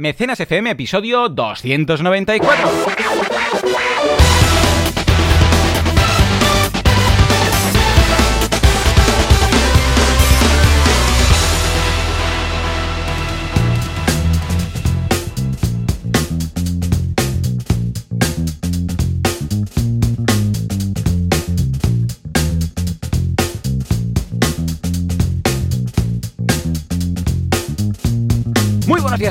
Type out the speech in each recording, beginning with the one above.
Mecenas FM, episodio 294.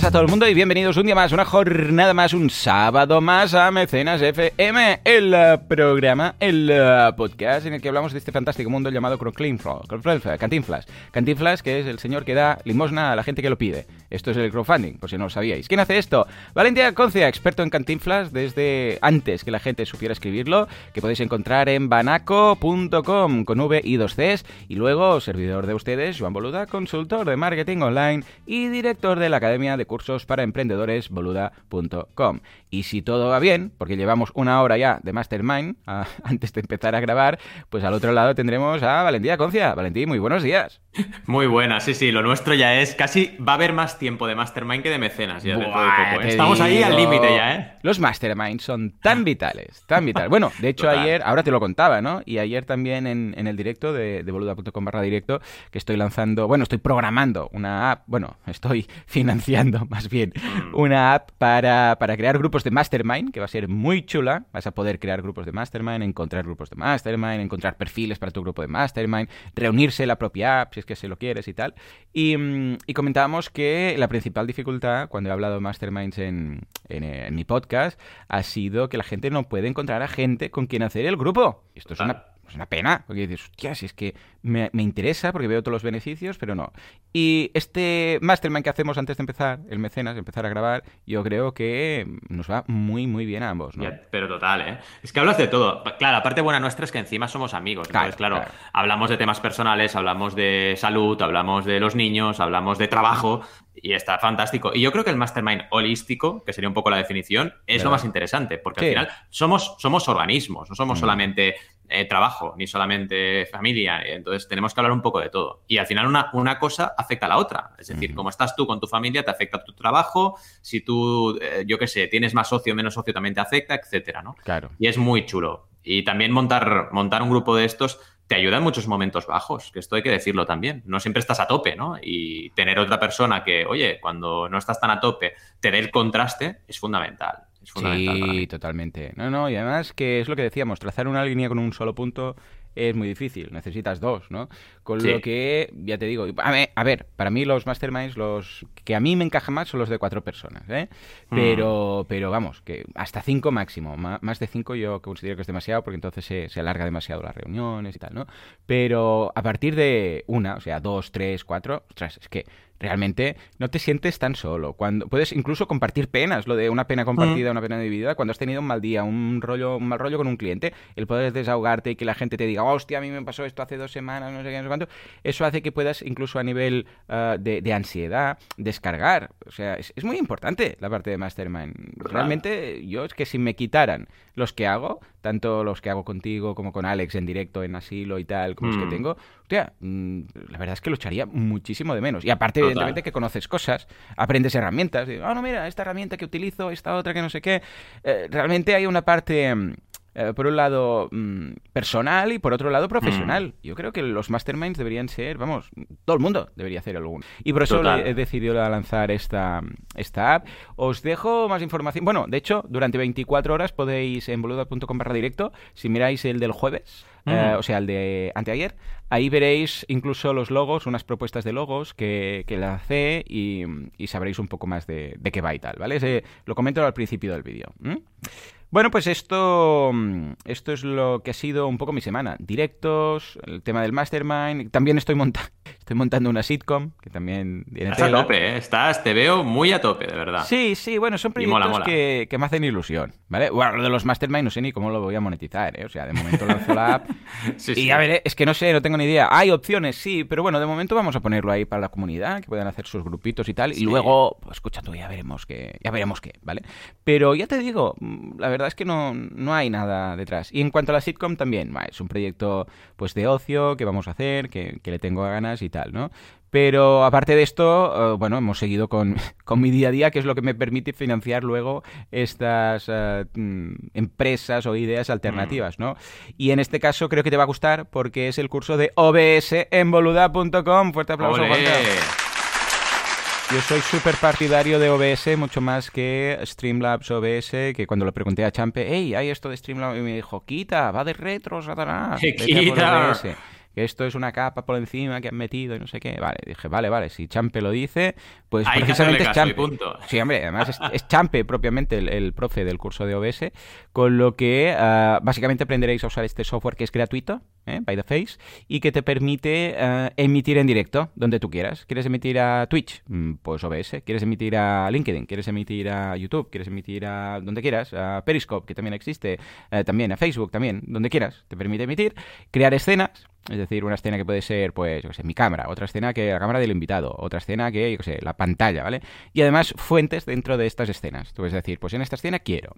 A todo el mundo y bienvenidos un día más, una jornada más, un sábado más a Mecenas FM, el eh, programa, el eh, podcast en el que hablamos de este fantástico mundo llamado Cantinflas. Cantinflas, que es el señor que da limosna a la gente que lo pide. Esto es el crowdfunding, por si no lo sabíais. ¿Quién hace esto? Valentia Concia, experto en Cantinflas desde antes que la gente supiera escribirlo, que podéis encontrar en banaco.com con V y dos Cs, y luego servidor de ustedes, Joan Boluda, consultor de marketing online y director de la Academia de Cursos para Emprendedores, boluda.com. Y si todo va bien, porque llevamos una hora ya de Mastermind a, antes de empezar a grabar, pues al otro lado tendremos a Valentía Concia. Valentín, muy buenos días. Muy buena, sí, sí, lo nuestro ya es casi, va a haber más tiempo de Mastermind que de mecenas ya de poco. ¿eh? Estamos ahí al límite ya, ¿eh? Los Masterminds son tan vitales, tan vitales. Bueno, de hecho Total. ayer, ahora te lo contaba, ¿no? Y ayer también en, en el directo de, de boluda.com barra directo, que estoy lanzando, bueno, estoy programando una app, bueno, estoy financiando más bien una app para, para crear grupos de Mastermind, que va a ser muy chula. Vas a poder crear grupos de Mastermind, encontrar grupos de Mastermind, encontrar perfiles para tu grupo de Mastermind, reunirse la propia app, si es que se lo quieres y tal. Y, mm, comentábamos que la principal dificultad cuando he hablado de Masterminds en, en, eh, en mi podcast ha sido que la gente no puede encontrar a gente con quien hacer el grupo. Esto es una, es una pena, porque dices, hostia, si es que me, me interesa porque veo todos los beneficios, pero no. Y este Mastermind que hacemos antes de empezar, el mecenas, empezar a grabar, yo creo que nos va muy, muy bien a ambos, ¿no? Ya, pero total, ¿eh? Es que hablas de todo. Claro, la parte buena nuestra es que encima somos amigos. Claro, Entonces, claro, claro. hablamos de temas personales, hablamos de salud, hablamos de los niños, hablamos de trabajo y está fantástico. Y yo creo que el mastermind holístico, que sería un poco la definición, es Verdad. lo más interesante, porque Sí. al final somos, somos organismos, no somos Mm. solamente eh, trabajo, ni solamente familia. Entonces tenemos que hablar un poco de todo. Y al final una, una cosa afecta a la otra. Es decir, como estás tú con tu familia, te afecta tu trabajo. Si tú, eh, yo qué sé, tienes más socio o menos socio, también te afecta, etcétera, ¿no? Claro. Y es muy chulo. Y también montar, montar un grupo de estos te ayuda en muchos momentos bajos, que esto hay que decirlo también. No siempre estás a tope, ¿no? Y tener otra persona que, oye, cuando no estás tan a tope, te dé el contraste, es fundamental. Es fundamental para Sí, mí. totalmente. No, no, y además que es lo que decíamos, trazar una línea con un solo punto es muy difícil, necesitas dos, ¿no? Con Sí. lo que, ya te digo, a ver, a ver, para mí los masterminds, los que a mí me encajan más son los de cuatro personas, ¿eh? Mm. Pero, pero vamos, que hasta cinco máximo, más de cinco yo considero que es demasiado porque entonces se, se alarga demasiado las reuniones y tal, ¿no? Pero a partir de una, o sea, dos, tres, cuatro, ostras, es que realmente no te sientes tan solo. Cuando puedes incluso compartir penas, lo de una pena compartida, una pena dividida, cuando has tenido un mal día, un rollo, un mal rollo con un cliente, el poder desahogarte y que la gente te diga, hostia, a mí me pasó esto hace dos semanas, no sé qué, no sé cuánto, eso hace que puedas incluso a nivel ah, de, de ansiedad descargar. O sea, es, es muy importante la parte de Mastermind. Realmente yo es que si me quitaran los que hago, tanto los que hago contigo como con Alex en directo en asilo y tal, como los Mm. que tengo, hostia, mm, la verdad es que lo echaría muchísimo de menos. Y aparte. Evidentemente, que conoces cosas, aprendes herramientas. Ah, no, mira, esta herramienta que utilizo, esta otra que no sé qué. Eh, realmente hay una parte, mm, eh, por un lado, mm, personal y por otro lado, profesional. Yo creo que los masterminds deberían ser, vamos, todo el mundo debería hacer alguno. Y por eso he decidido lanzar esta, esta app. Os dejo más información. Bueno, de hecho, durante 24 horas podéis en boluda.com barra directo, si miráis el del jueves, Mm. eh, o sea, el de anteayer, ahí veréis incluso los logos, unas propuestas de logos que, que lancé y, y sabréis un poco más de, de qué va y tal, ¿vale? Lo comento al principio del vídeo. Bueno, pues esto, mm, esto es lo que ha sido un poco mi semana. Directos, el tema del mastermind. También estoy, monta estoy montando una sitcom, que también viene Estás a tope, ¿eh? Estás, te veo muy a tope, de verdad. Sí, sí, bueno, son mola, proyectos mola. Que, que me hacen ilusión, ¿vale? Bueno, lo de los mastermind no sé ni cómo lo voy a monetizar, ¿eh? O sea, de momento lanzo la app Sí, y sí. ya veré, es que no sé, no tengo ni idea. Hay opciones, sí, pero bueno, de momento vamos a ponerlo ahí para la comunidad, que puedan hacer sus grupitos y tal, y luego, pues escucha tú, ya veremos qué, ya veremos qué, ¿vale? Pero ya te digo, mm, la verdad verdad es que no, no hay nada detrás. Y en cuanto a la sitcom también, es un proyecto pues de ocio que vamos a hacer, que, que le tengo ganas y tal, ¿no? Pero aparte de esto, eh, bueno, hemos seguido con, mi día a día, que es lo que me permite financiar luego estas eh, mm, empresas o ideas alternativas, ¿no? Y en este caso creo que te va a gustar porque es el curso de OBS en boluda.com. Fuerte aplauso, Juan yo soy súper partidario de OBS, mucho más que Streamlabs OBS, que cuando le pregunté a Champe, hey, hay esto de Streamlabs, y me dijo, quita, va de retro, Satanás. Quita que esto es una capa por encima que han metido y no sé qué. Vale, dije, vale, vale, si Champe lo dice, pues precisamente es Champe. Sí, hombre, además es, Champe propiamente el, profe del curso de OBS, con lo que ah, básicamente aprenderéis a usar este software que es gratuito, ¿eh? by the face, y que te permite ah, emitir en directo donde tú quieras. ¿Quieres emitir a Twitch? Mm, pues OBS. ¿Quieres emitir a LinkedIn? ¿Quieres emitir a YouTube? ¿Quieres emitir a donde quieras? A Periscope, que también existe, eh, también a Facebook, también, donde quieras. Te permite emitir, crear escenas es decir, una escena que puede ser, pues, yo qué sé, mi cámara, otra escena que la cámara del invitado, otra escena que, yo qué sé, la pantalla, ¿vale? Y además fuentes dentro de estas escenas. Tú puedes decir, pues en esta escena quiero.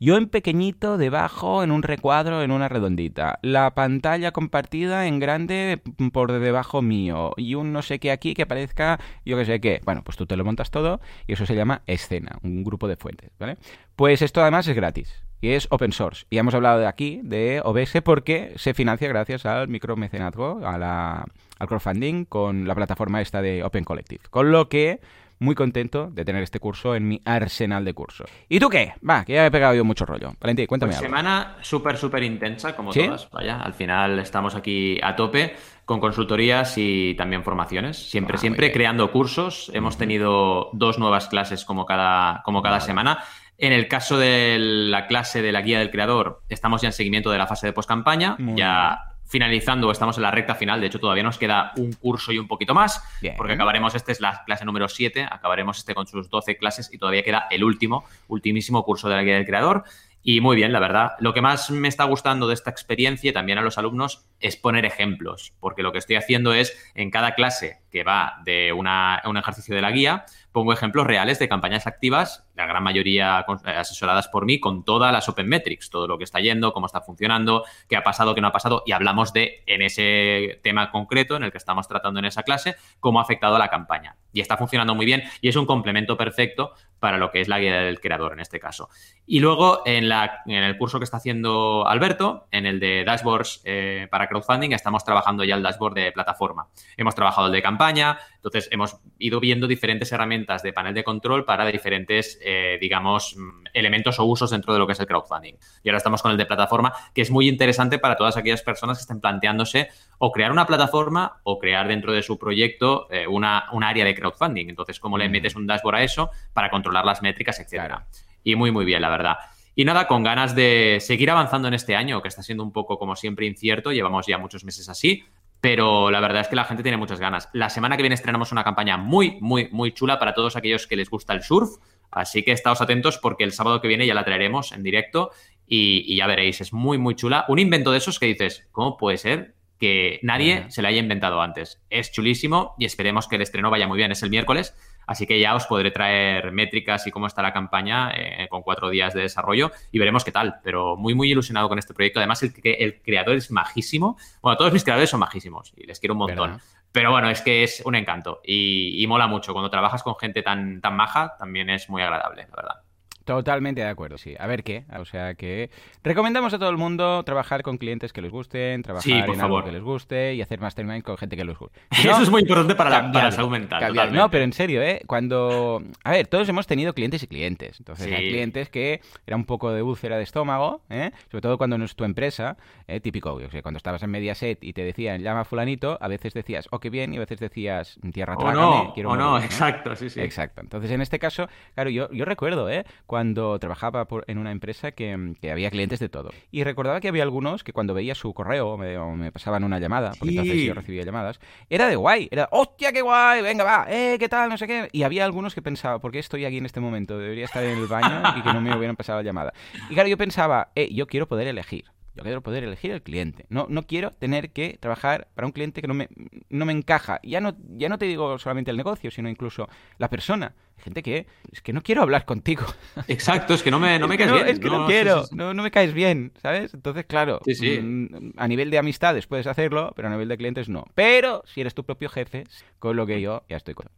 Yo en pequeñito, debajo, en un recuadro, en una redondita. La pantalla compartida en grande por debajo mío. Y un no sé qué aquí que aparezca, yo qué sé qué. Bueno, pues tú te lo montas todo y eso se llama escena, un grupo de fuentes, ¿vale? Pues esto además es gratis y es open source. Y hemos hablado de aquí de OBS porque se financia gracias al micromecenazgo, a la, al crowdfunding con la plataforma esta de Open Collective. Con lo que muy contento de tener este curso en mi arsenal de cursos. ¿Y tú qué? Va, que ya he pegado yo mucho rollo. Valentín, cuéntame pues Semana súper, súper intensa, como todas. Vaya, al final estamos aquí a tope con consultorías y también formaciones. Siempre, ah, siempre creando cursos. Hemos tenido dos nuevas clases como cada, como cada semana. En el caso de la clase de la guía del creador, estamos ya en seguimiento de la fase de postcampaña, ya finalizando, estamos en la recta final, de hecho todavía nos queda un curso y un poquito más, porque acabaremos, este es la clase número 7, acabaremos este con sus 12 clases y todavía queda el último, ultimísimo curso de la guía del creador. Y muy bien, la verdad. Lo que más me está gustando de esta experiencia y también a los alumnos es poner ejemplos, porque lo que estoy haciendo es en cada clase que va de un ejercicio de la guía, pongo ejemplos reales de campañas activas, la gran mayoría eh, asesoradas por mí, con todas las Open Metrics, todo lo que está yendo, cómo está funcionando, qué ha pasado, qué no ha pasado, y hablamos de, en ese tema concreto en el que estamos tratando en esa clase, cómo ha afectado a la campaña. Y está funcionando muy bien y es un complemento perfecto para lo que es la guía del creador en este caso. Y luego en, la, en el curso que está haciendo Alberto, en el de dashboards eh, para crowdfunding, estamos trabajando ya el dashboard de plataforma. Hemos trabajado el de campaña, entonces hemos ido viendo diferentes herramientas de panel de control para diferentes, eh, digamos, mm, elementos o usos dentro de lo que es el crowdfunding. Y ahora estamos con el de plataforma, que es muy interesante para todas aquellas personas que estén planteándose o crear una plataforma o crear dentro de su proyecto eh, una, un área de crowdfunding. Entonces, ¿cómo le metes un dashboard a eso para controlar las métricas, etcétera? Y muy, muy bien, la verdad. Y nada, con ganas de seguir avanzando en este año, que está siendo un poco, como siempre, incierto. Llevamos ya muchos meses así, pero la verdad es que la gente tiene muchas ganas. La semana que viene estrenamos una campaña muy, muy, muy chula para todos aquellos que les gusta el surf. Así que estáos atentos porque el sábado que viene ya la traeremos en directo y, ya veréis, es muy, muy chula. Un invento de esos que dices, ¿cómo puede ser que nadie se le haya inventado antes? Es chulísimo y esperemos que el estreno vaya muy bien. Es el miércoles Así que ya os podré traer métricas y cómo está la campaña eh, con cuatro días de desarrollo y veremos qué tal. Pero muy, muy ilusionado con este proyecto. Además, el, el creador es majísimo. Bueno, todos mis creadores son majísimos y les quiero un montón. Pero bueno, es que es un encanto y, y, mola mucho. Cuando trabajas con gente tan, tan maja, también es muy agradable, la verdad. Totalmente de acuerdo, sí. A ver qué. O sea que recomendamos a todo el mundo trabajar con clientes que les gusten, trabajar en algo que les guste y hacer mastermind con gente que les guste. Eso es muy importante para, la, para salud mental. No, pero en serio, ¿eh? Cuando... A ver, todos hemos tenido clientes y clientes. Entonces hay clientes que era un poco de úlcera de estómago, ¿eh? Sobre todo cuando no es tu empresa, ¿eh? típico. O sea, cuando estabas en Mediaset y te decían llama fulanito, a veces decías, oh, qué bien, y a veces decías, tierra trágame, no, quiero o no, exacto, sí, sí. Exacto. Entonces en este caso, claro, yo, yo recuerdo, ¿eh? cuando trabajaba en una empresa que, había clientes de todo. Y recordaba que había algunos que cuando veía su correo o me, pasaban una llamada, porque entonces yo recibía llamadas, era de guay, era, hostia, qué guay, venga, va, eh, qué tal, no sé qué. Y había algunos que pensaba, ¿por qué estoy aquí en este momento? Debería estar en el baño y que no me hubieran pasado la llamada. Y claro, yo pensaba, eh, yo quiero poder elegir. Yo quiero poder elegir el cliente. No, no quiero tener que trabajar para un cliente que no me, no me encaja. Ya no, ya no te digo solamente el negocio, sino incluso la persona. Gente que es que no quiero hablar contigo. Exacto, es que no me, no me caes bien. Es que no, quiero, No, no, me caes bien, ¿sabes? Entonces, claro, mm, a nivel de amistades puedes hacerlo, pero a nivel de clientes no. Pero si eres tu propio jefe, con lo que yo ya estoy con...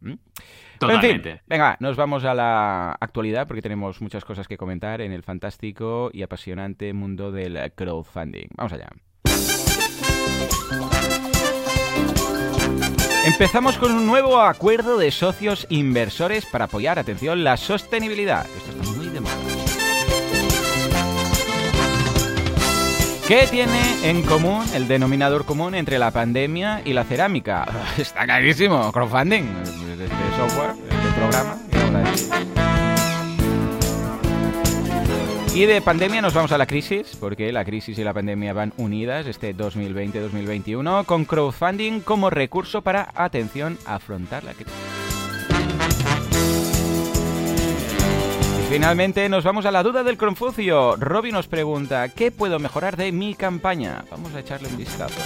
Totalmente. venga, nos vamos a la actualidad porque tenemos muchas cosas que comentar en el fantástico y apasionante mundo del crowdfunding. Vamos allá. Empezamos con un nuevo acuerdo de socios inversores para apoyar, atención, la sostenibilidad. Esto está muy de moda. ¿Qué tiene en común el denominador común entre la pandemia y la cerámica? Está clarísimo, crowdfunding, de software, de programa. Y de pandemia nos vamos a la crisis, porque la crisis y la pandemia van unidas este 2020-2021, con crowdfunding como recurso para, atención, afrontar la crisis. Y finalmente nos vamos a la duda del Confucio. Robbie nos pregunta, ¿qué puedo mejorar de mi campaña? Vamos a echarle un vistazo.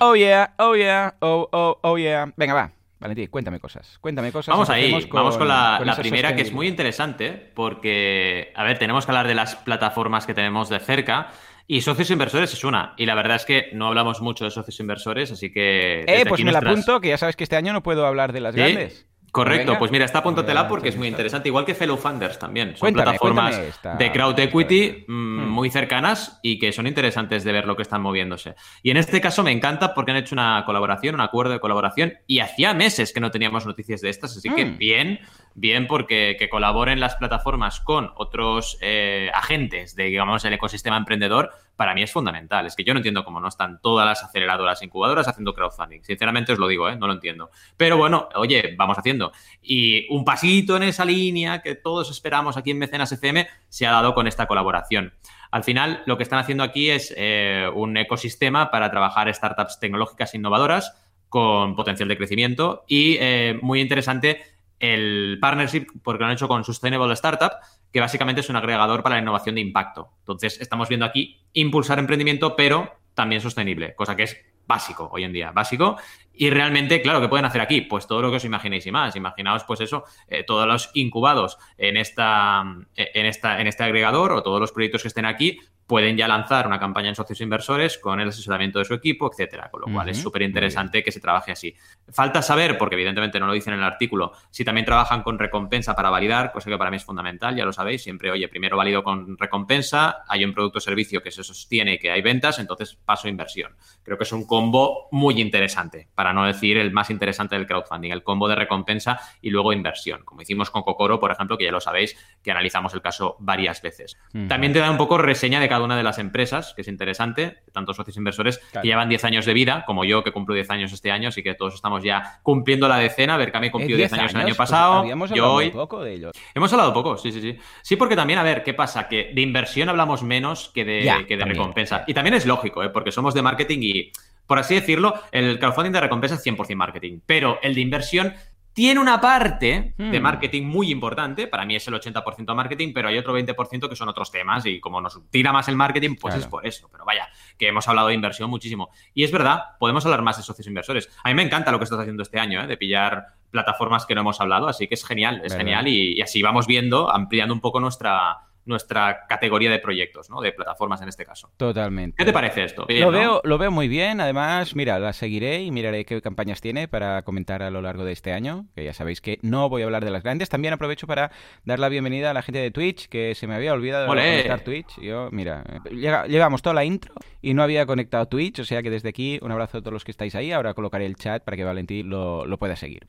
Oh yeah, oh yeah, oh, oh, oh yeah. Venga, va. Valentín, cuéntame cosas. Cuéntame cosas. Vamos ahí, vamos con la, primera que es muy interesante porque, a ver, tenemos que hablar de las plataformas que tenemos de cerca. Y socios inversores es una. Y la verdad es que no hablamos mucho de socios inversores, así que. Eh, pues me la apunto, que ya sabes que este año no puedo hablar de las grandes. Correcto, pues mira, está apúntatela porque es muy interesante, igual que Fellow Funders también. Son plataformas de crowd equity mm, hmm. muy cercanas y que son interesantes de ver lo que están moviéndose. Y en este caso me encanta porque han hecho una colaboración, un acuerdo de colaboración y hacía meses que no teníamos noticias de estas, así que hmm. bien bien porque que colaboren las plataformas con otros eh, agentes de, digamos, el ecosistema emprendedor, para mí es fundamental. Es que yo no entiendo cómo no están todas las aceleradoras incubadoras haciendo crowdfunding. Sinceramente os lo digo, ¿eh? no lo entiendo. Pero bueno, oye, vamos haciendo. Y un pasito en esa línea que todos esperamos aquí en Mecenas FM se ha dado con esta colaboración. Al final, lo que están haciendo aquí es eh, un ecosistema para trabajar startups tecnológicas innovadoras con potencial de crecimiento y muy interesante el partnership, porque lo han hecho con Sustainable Startup, que básicamente es un agregador para la innovación de impacto. Entonces, estamos viendo aquí impulsar emprendimiento, pero también sostenible, cosa que es básico hoy en día, básico. Y realmente, claro, ¿qué pueden hacer aquí? Pues todo lo que os imaginéis y más. Imaginaos, pues eso, eh, todos los incubados en, esta, en, esta, en este agregador o todos los proyectos que estén aquí, pueden ya lanzar una campaña en socios inversores con el asesoramiento de su equipo, etcétera. Con lo cual es súper interesante que se trabaje así. Falta saber, porque evidentemente no lo dicen en el artículo, si también trabajan con recompensa para validar, cosa que para mí es fundamental, ya lo sabéis. Siempre, oye, primero valido con recompensa, hay un producto o servicio que se sostiene y que hay ventas, entonces paso a inversión. Creo que es un combo muy interesante, para no decir el más interesante del crowdfunding, el combo de recompensa y luego inversión, como hicimos con Cocoro, por ejemplo, que ya lo sabéis, que analizamos el caso varias veces. También te da un poco reseña de cada una de las empresas, que es interesante, tantos socios inversores que llevan 10 años de vida, como yo que cumplo 10 años este año, así que todos estamos ya cumpliendo la decena. A ver, Cami cumplió 10 años, el año pues pasado. habíamos hablado hoy... poco de ellos. Hemos hablado poco, sí, sí, sí. Sí, porque también, a ver, ¿qué pasa? Que de inversión hablamos menos que de, que de recompensa. Y también es lógico, ¿eh? porque somos de marketing y por así decirlo, el crowdfunding de recompensa es 100% marketing, pero el de inversión tiene una parte de hmm. marketing muy importante, para mí es el 80% marketing, pero hay otro 20% que son otros temas y como nos tira más el marketing, pues es por eso. Pero vaya, que hemos hablado de inversión muchísimo. Y es verdad, podemos hablar más de socios inversores. A mí me encanta lo que estás haciendo este año, ¿eh? de pillar plataformas que no hemos hablado, así que es genial, es genial y así vamos viendo, ampliando un poco nuestra nuestra categoría de proyectos, ¿no? De plataformas en este caso. Totalmente. ¿Qué te parece esto? lo, veo, lo veo muy bien. Además, mira, la seguiré y miraré qué campañas tiene para comentar a lo largo de este año. Que ya sabéis que no voy a hablar de las grandes. También aprovecho para dar la bienvenida a la gente de Twitch, que se me había olvidado de conectar Twitch. Yo, mira, llevamos toda la intro y no había conectado Twitch. O sea que desde aquí, un abrazo a todos los que estáis ahí. Ahora colocaré el chat para que Valentín lo, lo pueda seguir.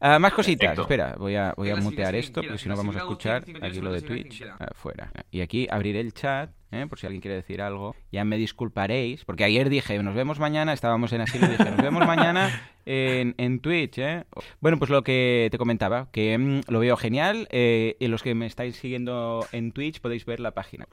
Ah, más cositas. Espera, voy a, voy a mutear esto, porque si no vamos a escuchar aquí lo de Twitch. Afuera. Y aquí abriré el chat, ¿eh? por si alguien quiere decir algo. Ya me disculparéis, porque ayer dije, nos vemos mañana, estábamos en asilo dije, nos vemos mañana en, en Twitch. ¿eh? Bueno, pues lo que te comentaba, que mm, lo veo genial. Eh, y los que me estáis siguiendo en Twitch podéis ver la página.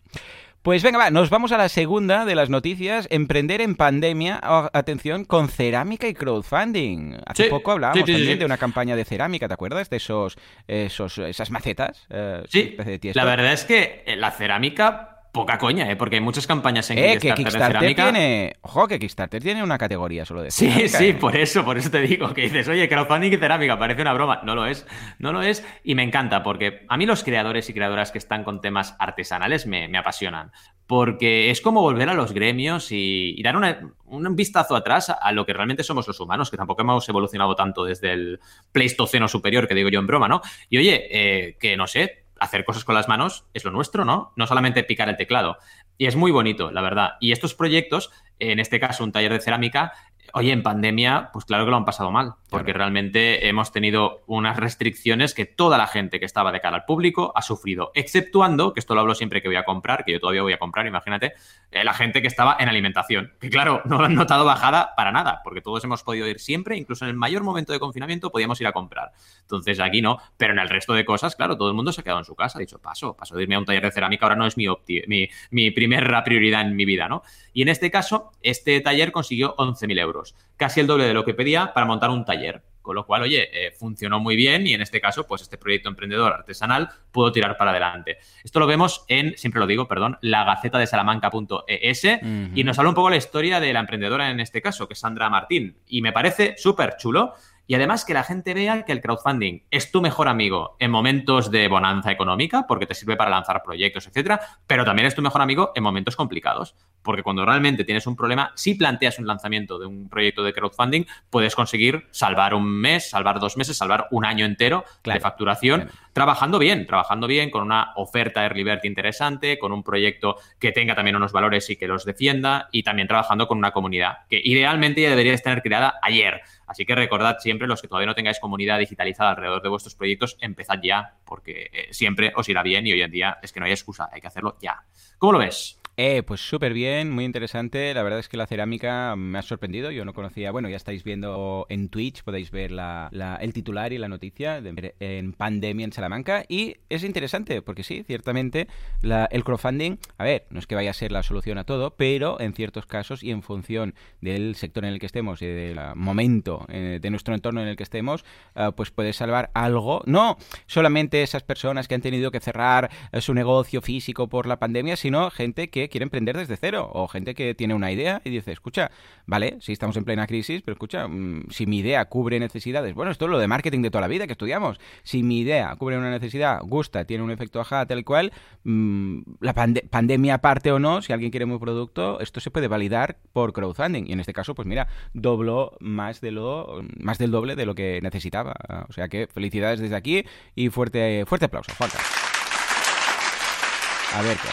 Pues venga, va, nos vamos a la segunda de las noticias. Emprender en pandemia, atención, con cerámica y crowdfunding. Hace poco hablábamos también de una campaña de cerámica, ¿te acuerdas? De esos, esos esas macetas. Eh, sí, la verdad es que la cerámica poca coña, ¿eh? Porque hay muchas campañas en eh, Kickstarter, que Kickstarter tiene... Ojo, que Kickstarter tiene una categoría solo de Sí, sí, ¿eh? por eso, por eso te digo, que dices, oye, crowdfunding y cerámica, parece una broma. No lo es, no lo es, y me encanta, porque a mí los creadores y creadoras que están con temas artesanales me, me apasionan porque es como volver a los gremios y, dar un vistazo atrás a, lo que realmente somos los humanos, que tampoco hemos evolucionado tanto desde el Pleistoceno superior, que digo yo en broma, ¿no? Y oye, eh, que no sé, hacer cosas con las manos es lo nuestro, ¿no? No solamente picar el teclado. Y es muy bonito, la verdad. Y estos proyectos, en este caso un taller de cerámica, Oye, en pandemia, pues claro que lo han pasado mal, porque realmente hemos tenido unas restricciones que toda la gente que estaba de cara al público ha sufrido, exceptuando, que esto lo hablo siempre que voy a comprar, que yo todavía voy a comprar, imagínate, eh, la gente que estaba en alimentación, que claro, no lo han notado bajada para nada, porque todos hemos podido ir siempre, incluso en el mayor momento de confinamiento podíamos ir a comprar. Entonces aquí no, pero en el resto de cosas, claro, todo el mundo se ha quedado en su casa, ha dicho, paso, paso de irme a un taller de cerámica, ahora no es mi, mi, mi primera prioridad en mi vida, ¿no? Y en este caso, este taller consiguió 11.000 euros, casi el doble de lo que pedía para montar un taller. Con lo cual, oye, eh, funcionó muy bien y en este caso, pues este proyecto emprendedor artesanal pudo tirar para adelante. Esto lo vemos en, siempre lo digo, perdón, la gaceta de salamanca.es y nos habla un poco la historia de la emprendedora en este caso, que es Sandra Martín. Y me parece súper chulo y además que la gente vea que el crowdfunding es tu mejor amigo en momentos de bonanza económica, porque te sirve para lanzar proyectos, etcétera, pero también es tu mejor amigo en momentos complicados, porque cuando realmente tienes un problema, si planteas un lanzamiento de un proyecto de crowdfunding, puedes conseguir salvar un mes, salvar dos meses, salvar un año entero de facturación, trabajando bien, trabajando bien, con una oferta Early Bird interesante, con un proyecto que tenga también unos valores y que los defienda, y también trabajando con una comunidad que idealmente ya deberías tener creada ayer. Así que recordad siempre, los que todavía no tengáis comunidad digitalizada alrededor de vuestros proyectos, empezad ya, porque eh, siempre os irá bien y hoy en día es que no hay excusa, hay que hacerlo ya. ¿Cómo lo ves? Eh, pues súper bien, muy interesante. La verdad es que la cerámica me ha sorprendido. Yo no conocía, bueno, ya estáis viendo en Twitch, podéis ver la, el titular y la noticia de, en pandemia en Salamanca. Y es interesante, porque sí, ciertamente el crowdfunding, a ver, no es que vaya a ser la solución a todo, pero en ciertos casos y en función del sector en el que estemos y del momento eh, de nuestro entorno en el que estemos, eh, pues puede salvar algo. No solamente esas personas que han tenido que cerrar eh, su negocio físico por la pandemia, sino gente que quiere emprender desde cero o gente que tiene una idea y dice, escucha, vale, si estamos en plena crisis, pero escucha, mm, si mi idea cubre necesidades, bueno, esto es lo de marketing de toda la vida que estudiamos, si mi idea cubre una necesidad, gusta, tiene un efecto ajá, tal cual, mm, la pandemia aparte o no, si alguien quiere mi producto, esto se puede validar por crowdfunding y en este caso, pues mira, dobló más de lo más del doble de lo que necesitaba, o sea que felicidades desde aquí y fuerte fuerte aplauso, Juanca. A ver qué.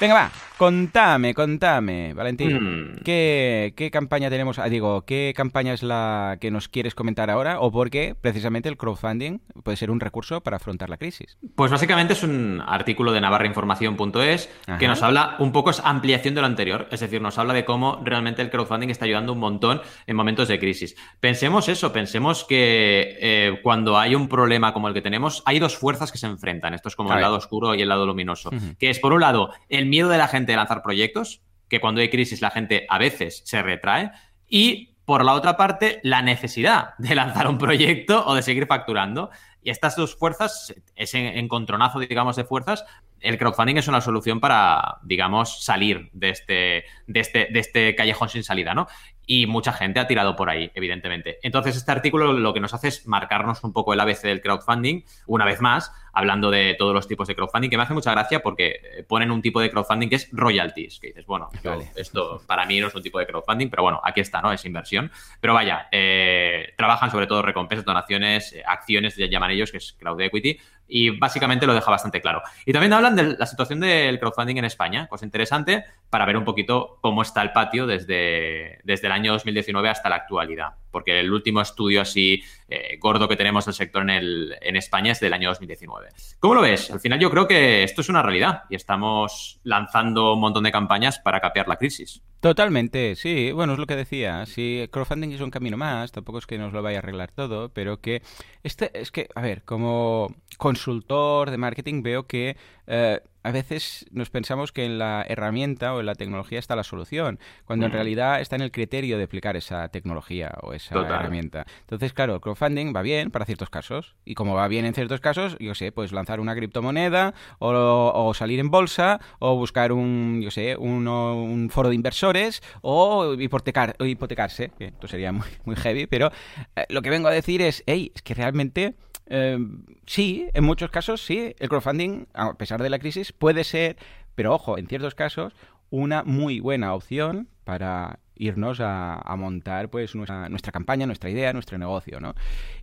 Venga, va. Contame, contame, Valentín. Mm. ¿qué, campaña tenemos? Ah, digo, ¿qué campaña es la que nos quieres comentar ahora? ¿O por qué precisamente el crowdfunding puede ser un recurso para afrontar la crisis? Pues básicamente es un artículo de navarrainformación.es que nos habla un poco, es ampliación de lo anterior. Es decir, nos habla de cómo realmente el crowdfunding está ayudando un montón en momentos de crisis. Pensemos eso, pensemos que eh, cuando hay un problema como el que tenemos, hay dos fuerzas que se enfrentan. Esto es como el lado oscuro y el lado luminoso. Que es, por un lado, el miedo de la gente lanzar proyectos, que cuando hay crisis la gente a veces se retrae, y por la otra parte, la necesidad de lanzar un proyecto o de seguir facturando. Y estas dos fuerzas, ese encontronazo, digamos, de fuerzas, el crowdfunding es una solución para, digamos, salir de este, de este, de este callejón sin salida, ¿no? Y mucha gente ha tirado por ahí, evidentemente. Entonces, este artículo lo que nos hace es marcarnos un poco el ABC del crowdfunding, una vez más, hablando de todos los tipos de crowdfunding, que me hace mucha gracia porque eh, ponen un tipo de crowdfunding que es royalties, que dices, bueno, esto para mí no es un tipo de crowdfunding, pero bueno, aquí está, ¿no? Es inversión. Pero vaya, eh, trabajan sobre todo recompensas, donaciones, eh, acciones, ya llaman ellos, que es crowd equity, y básicamente lo deja bastante claro. Y también hablan de la situación del crowdfunding en España, cosa interesante para ver un poquito cómo está el patio desde, desde el año 2019 hasta la actualidad porque el último estudio así eh, gordo que tenemos del sector en, el, en España es del año 2019. ¿Cómo lo ves? Al final yo creo que esto es una realidad y estamos lanzando un montón de campañas para capear la crisis. Totalmente, sí. Bueno, es lo que decía. Si crowdfunding es un camino más, tampoco es que nos lo vaya a arreglar todo, pero que este es que, a ver, como consultor de marketing veo que eh, a veces nos pensamos que en la herramienta o en la tecnología está la solución, cuando en realidad está en el criterio de aplicar esa tecnología o esa herramienta. Entonces, claro, el crowdfunding va bien para ciertos casos. Y como va bien en ciertos casos, yo sé, pues lanzar una criptomoneda o, salir en bolsa o buscar un, yo sé, un, foro de inversores o hipotecar, o hipotecarse, que esto sería muy, muy heavy, pero eh, lo que vengo a decir es, hey, es que realmente eh, sí, en muchos casos sí, el crowdfunding, a pesar de la crisis, puede ser, pero ojo, en ciertos casos, una muy buena opción para irnos a, montar pues nuestra, nuestra, campaña, nuestra idea, nuestro negocio, ¿no?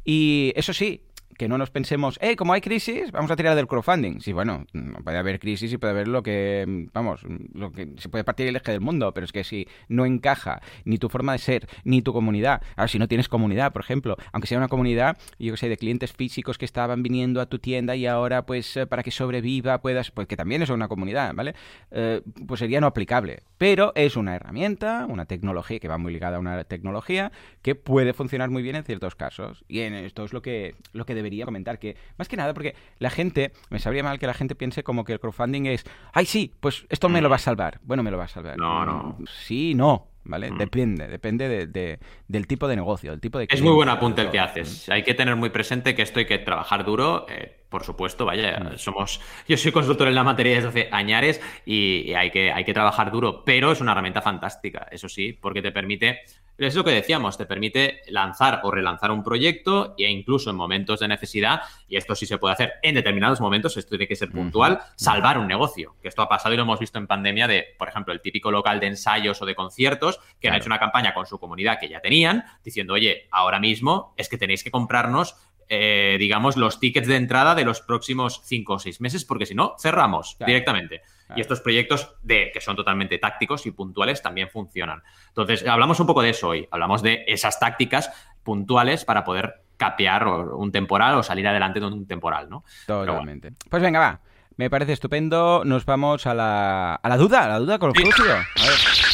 Y eso sí, que no nos pensemos, eh, como hay crisis, vamos a tirar del crowdfunding. Sí, bueno, puede haber crisis y puede haber lo que, vamos, lo que se puede partir el eje del mundo, pero es que si no encaja ni tu forma de ser, ni tu comunidad, ahora si no tienes comunidad, por ejemplo, aunque sea una comunidad, yo que sé, de clientes físicos que estaban viniendo a tu tienda y ahora, pues, eh, para que sobreviva puedas, pues que también es una comunidad, ¿vale? Eh, pues sería no aplicable. Pero es una herramienta, una tecnología que va muy ligada a una tecnología que puede funcionar muy bien en ciertos casos. Y en esto es lo que, lo que debería comentar que, más que nada, porque la gente, me sabría mal que la gente piense como que el crowdfunding es, ay, sí, pues esto me lo va a salvar. Bueno, me lo va a salvar. No, no. Sí, no. ¿Vale? Mm. Depende, depende de, del tipo de negocio, del tipo de... Es muy buen apunte el que haces. Hay que tener muy presente que esto hay que trabajar duro. Eh, por supuesto, vaya, mm. somos... Yo soy consultor en la materia desde hace añares y, hay, que, hay que trabajar duro, pero es una herramienta fantástica, eso sí, porque te permite es lo que decíamos, te permite lanzar o relanzar un proyecto e incluso en momentos de necesidad, y esto sí se puede hacer en determinados momentos, esto tiene que ser puntual, salvar un negocio. Que esto ha pasado y lo hemos visto en pandemia de, por ejemplo, el típico local de ensayos o de conciertos que han hecho una campaña con su comunidad que ya tenían, diciendo, oye, ahora mismo es que tenéis que comprarnos eh, digamos, los tickets de entrada de los próximos cinco o seis meses, porque si no, cerramos directamente. Y estos proyectos de, que son totalmente tácticos y puntuales también funcionan. Entonces, hablamos un poco de eso hoy. Hablamos de esas tácticas puntuales para poder capear un temporal o salir adelante de un temporal, ¿no? Totalmente. Pues venga, va. Me parece estupendo. Nos vamos a la, a la duda, a la duda con el A ver.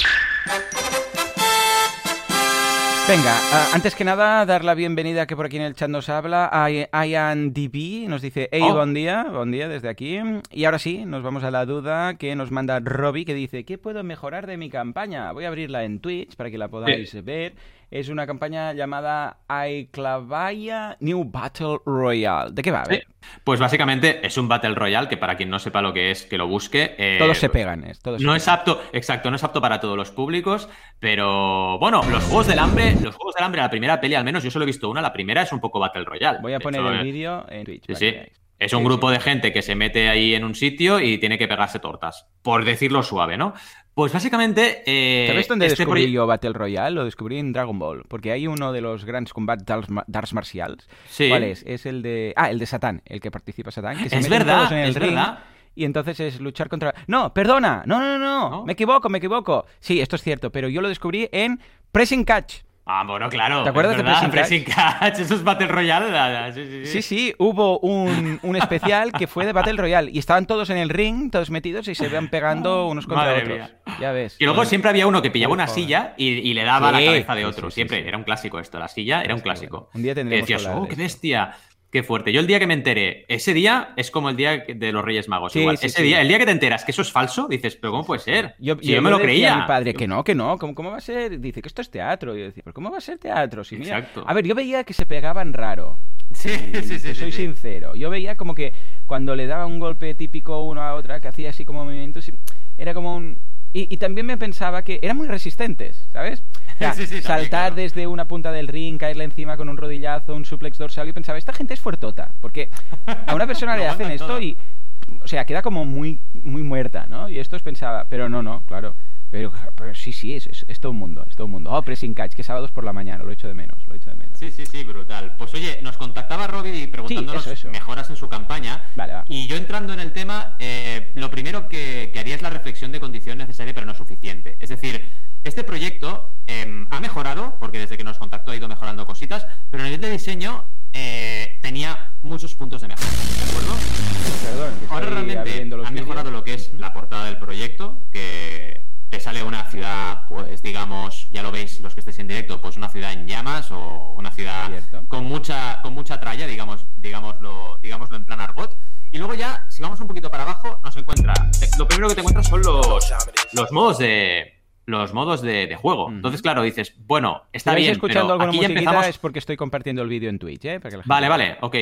Venga, antes que nada, dar la bienvenida que por aquí en el chat nos habla a Ian DB, nos dice, hey, oh. buen día, buen día desde aquí. Y ahora sí, nos vamos a la duda que nos manda Robbie, que dice, ¿qué puedo mejorar de mi campaña? Voy a abrirla en Twitch para que la podáis ver es una campaña llamada Aiklavaya New Battle Royale. ¿De qué va? A ver. Pues básicamente es un Battle Royale que para quien no sepa lo que es, que lo busque. Eh, todos se pegan, ¿eh? no es apto, exacto, no es apto para todos los públicos, pero bueno, los Juegos del Hambre, los Juegos del Hambre, la primera peli al menos, yo solo he visto una, la primera es un poco Battle Royale. Voy a poner el vídeo en Twitch. Sí, sí. Es un grupo de gente que se mete ahí en un sitio y tiene que pegarse tortas, por decirlo suave, ¿no? Pues básicamente. Eh, ¿Sabes dónde este descubrí yo Battle Royale? Lo descubrí en Dragon Ball. Porque hay uno de los grandes combates d'arts marciales. Sí. ¿Cuál es? Es el de. Ah, el de Satán, el que participa Satán. Que se es verdad, en el es verdad. Y entonces es luchar contra. No, perdona, no, no, no, no, me equivoco, me equivoco. Sí, esto es cierto, pero yo lo descubrí en Pressing Catch. Ah, bueno, claro. ¿Te acuerdas de Pressing, Catch? Eso es Battle Royale. Sí, sí, sí. sí, hubo un, un, especial que fue de Battle Royale y estaban todos en el ring, todos metidos y se veían pegando unos contra otros. Ya ves. Y luego siempre había uno que pillaba una silla y, y le daba la cabeza de otro. siempre. Era un clásico esto. La silla era un clásico. Un día tendríamos que, oh, qué bestia. Qué fuerte. Yo el día que me enteré, ese día es como el día de los Reyes Magos. igual. ese día, el día que te enteras que eso es falso, dices, pero ¿cómo puede ser? Yo, yo, me lo creía. A mi padre que no, que no, ¿cómo, cómo va a ser? Dice que esto es teatro. Y yo decía, pero ¿cómo va a ser teatro? Si A ver, yo veía que se pegaban raro. Sí, sí, sí. Soy sincero. Yo veía como que cuando le daba un golpe típico uno a otra, que hacía así como movimientos, era como un y, también me pensaba que eran muy resistentes, ¿sabes? saltar desde una punta del ring, caerle encima con un rodillazo, un suplex dorsal, y pensaba, esta gente es fuertota, porque a una persona le hacen esto y, o sea, queda como muy, muy muerta, ¿no? Y esto os pensaba, pero no, no, claro. Pero, sí, sí, es, es, todo un mundo, es todo un mundo. Oh, Pressing Catch, que sábados por la mañana, lo he hecho de menos, lo he hecho de menos. Sí, sí, sí, brutal. Pues oye, nos contactaba Robbie preguntándonos mejoras en su campaña. Vale, va. Y yo entrando en el tema, eh, lo primero que, que, haría es la reflexión de condición necesaria pero no suficiente. Es decir, este proyecto em, ha mejorado, porque desde que nos contactó ha ido mejorando cositas, pero a nivel de diseño eh, tenía muchos puntos de mejora. ¿De acuerdo? Perdón, Ahora realmente ha mejorado lo que es la portada del proyecto, que te sale una ciudad, pues digamos, ya lo veis los que estéis en directo, pues una ciudad en llamas o una ciudad con mucha, con mucha tralla, digamos, digámoslo, digámoslo en plan arbot. Y luego ya, si vamos un poquito para abajo, nos lo primero que te encuentras son los, los modos de los modos de, juego. Entonces, claro, dices, bueno, está si bien. escuchando pero aquí ya empezamos... es porque estoy compartiendo el vídeo en Twitch, ¿eh? Vale, vale, ok.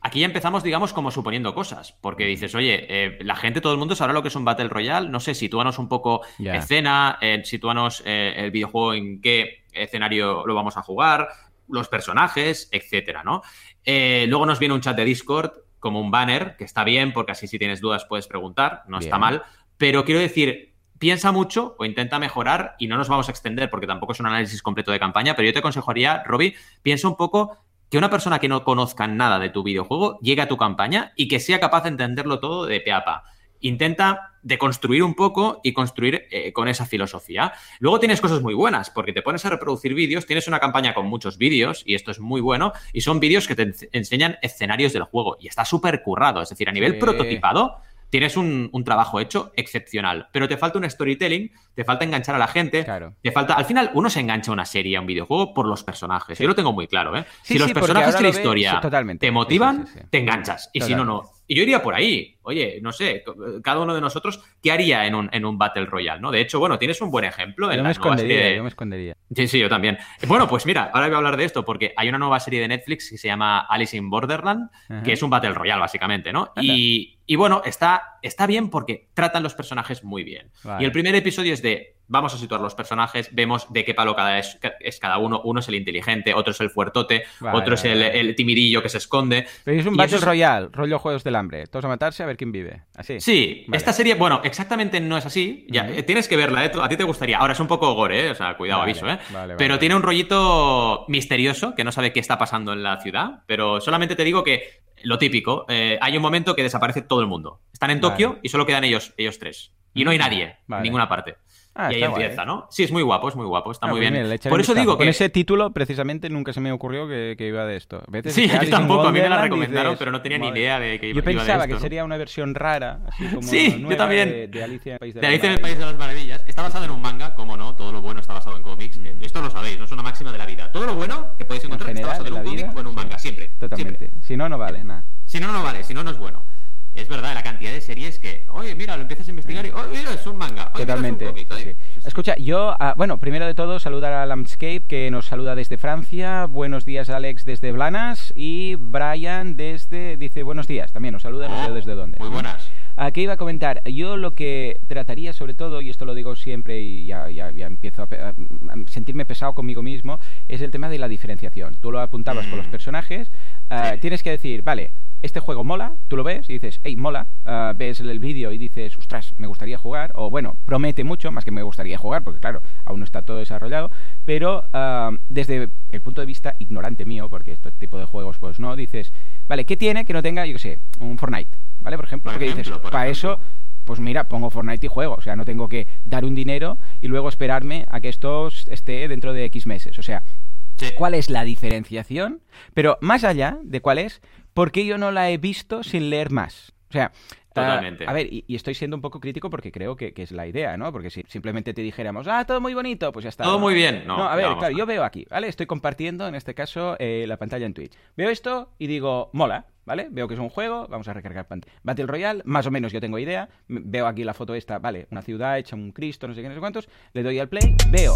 Aquí ya empezamos, digamos, como suponiendo cosas. Porque dices, oye, eh, la gente, todo el mundo sabrá lo que es un Battle Royale. No sé, sitúanos un poco escena, eh, sitúanos eh, el videojuego en qué escenario lo vamos a jugar, los personajes, etcétera, ¿no? luego nos viene un chat de Discord como un banner, que está bien, porque así si tienes dudas puedes preguntar, no está mal. Pero quiero decir, piensa mucho o intenta mejorar y no nos vamos a extender porque tampoco es un análisis completo de campaña, pero yo te aconsejaría, Robbie, piensa un poco que una persona que no conozca nada de tu videojuego llegue a tu campaña y que sea capaz de entenderlo todo de pe a pa. Intenta deconstruir un poco y construir eh, con esa filosofía. Luego tienes cosas muy buenas, porque te pones a reproducir vídeos, tienes una campaña con muchos vídeos, y esto es muy bueno, y son vídeos que te enseñan escenarios del juego, y está súper currado, es decir, a nivel prototipado, tienes un, trabajo hecho excepcional, pero te falta un storytelling, te falta enganchar a la gente, te falta, al final uno se engancha a una serie, a un videojuego por los personajes. Yo lo tengo muy claro, ¿eh? si los personajes de la historia te motivan, te enganchas, y si no, no. Y yo iría por ahí. Oye, no sé, cada uno de nosotros, ¿qué haría en un, en un Battle Royale? ¿no? De hecho, bueno, tienes un buen ejemplo. En yo, me escondería, yo me escondería. Sí, sí, yo también. Bueno, pues mira, ahora voy a hablar de esto porque hay una nueva serie de Netflix que se llama Alice in Borderland, que es un Battle Royale, básicamente, ¿no? Y, y, bueno, está, está bien porque tratan los personajes muy bien. Y el primer episodio es de vamos a situar los personajes, vemos de qué palo cada es, es, cada uno. Uno es el inteligente, otro es el fuertote, otro es el, timidillo que se esconde. Pero es un Battle Royale, rollo Juegos del Hambre. Todos a matarse a ver quién vive. Así. Sí, esta serie, bueno, exactamente no es así. Ya, Tienes que verla, ¿eh? A ti te gustaría. Ahora es un poco gore, ¿eh? O sea, cuidado, aviso, ¿eh? pero tiene un rollito misterioso que no sabe qué está pasando en la ciudad. Pero solamente te digo que lo típico, eh, hay un momento que desaparece todo el mundo. Están en Tokio y solo quedan ellos, ellos tres. Y no hay nadie en ninguna parte. Ah, y ahí empieza, ¿no? Sí, es muy guapo, es muy guapo, está ah, muy pues bien. Por eso digo que... Con ese título, precisamente, nunca se me ocurrió que, iba de esto. sí, yo tampoco, a mí me la recomendaron, pero no tenía ni idea de que iba, Yo pensaba que sería una versión rara, así como Sí, yo también. De, Alicia en el País de, de Alicia en el País de las Maravillas. Está basado en un manga, como no, todo lo bueno está basado en cómics. Mm. Esto lo sabéis, no es una máxima de la vida. Todo lo bueno que podéis encontrar está basado en un cómic o en un manga, siempre. Totalmente. Si no, no vale, nada. Si no, no vale, si no, no es bueno es verdad, la cantidad de series que, oye, mira, lo empiezas a investigar y, oye, mira, es un manga. Totalmente. Escucha, yo, ah, bueno, primero de todo, saludar a Landscape, que nos saluda desde Francia. Buenos días, Alex, desde Blanas. Y Brian desde, dice, buenos días, también nos saluda, no sé desde dónde. Muy buenas. ¿A qué iba a comentar? Yo lo que trataría sobre todo, y esto lo digo siempre y ya, ya, empiezo a, sentirme pesado conmigo mismo, es el tema de la diferenciación. Tú lo apuntabas con los mm. personajes, ah, tienes que decir, vale, este juego mola, tú lo ves y dices, hey, mola, ah, ves el vídeo y dices, ostras, me gustaría jugar, o bueno, promete mucho, más que me gustaría jugar, porque claro, aún no está todo desarrollado, pero ah, desde el punto de vista ignorante mío, porque este tipo de juegos, pues no, dices, vale, ¿qué tiene que no tenga, yo qué sé, un Fortnite? ¿Vale? Por ejemplo, porque dices, para eso, pues mira, pongo Fortnite y juego, o sea, no tengo que dar un dinero y luego esperarme a que esto esté dentro de X meses, o sea, ¿cuál es la diferenciación? Pero más allá de cuál es, ¿por qué yo no la he visto sin leer más? O sea, ah, a ver, y, estoy siendo un poco crítico porque creo que, es la idea, ¿no? Porque si simplemente te dijéramos, ah, todo muy bonito, pues ya está. Todo muy bien. No, a ver, claro, yo veo aquí, ¿vale? Estoy compartiendo, en este caso, eh, la pantalla en Twitch. Veo esto y digo, mola, ¿vale? Veo que es un juego, vamos a recargar. Battle Royale, más o menos yo tengo idea. Veo aquí la foto esta, vale, una ciudad hecha un Cristo, no sé qué, no sé cuántos. Le doy al play, veo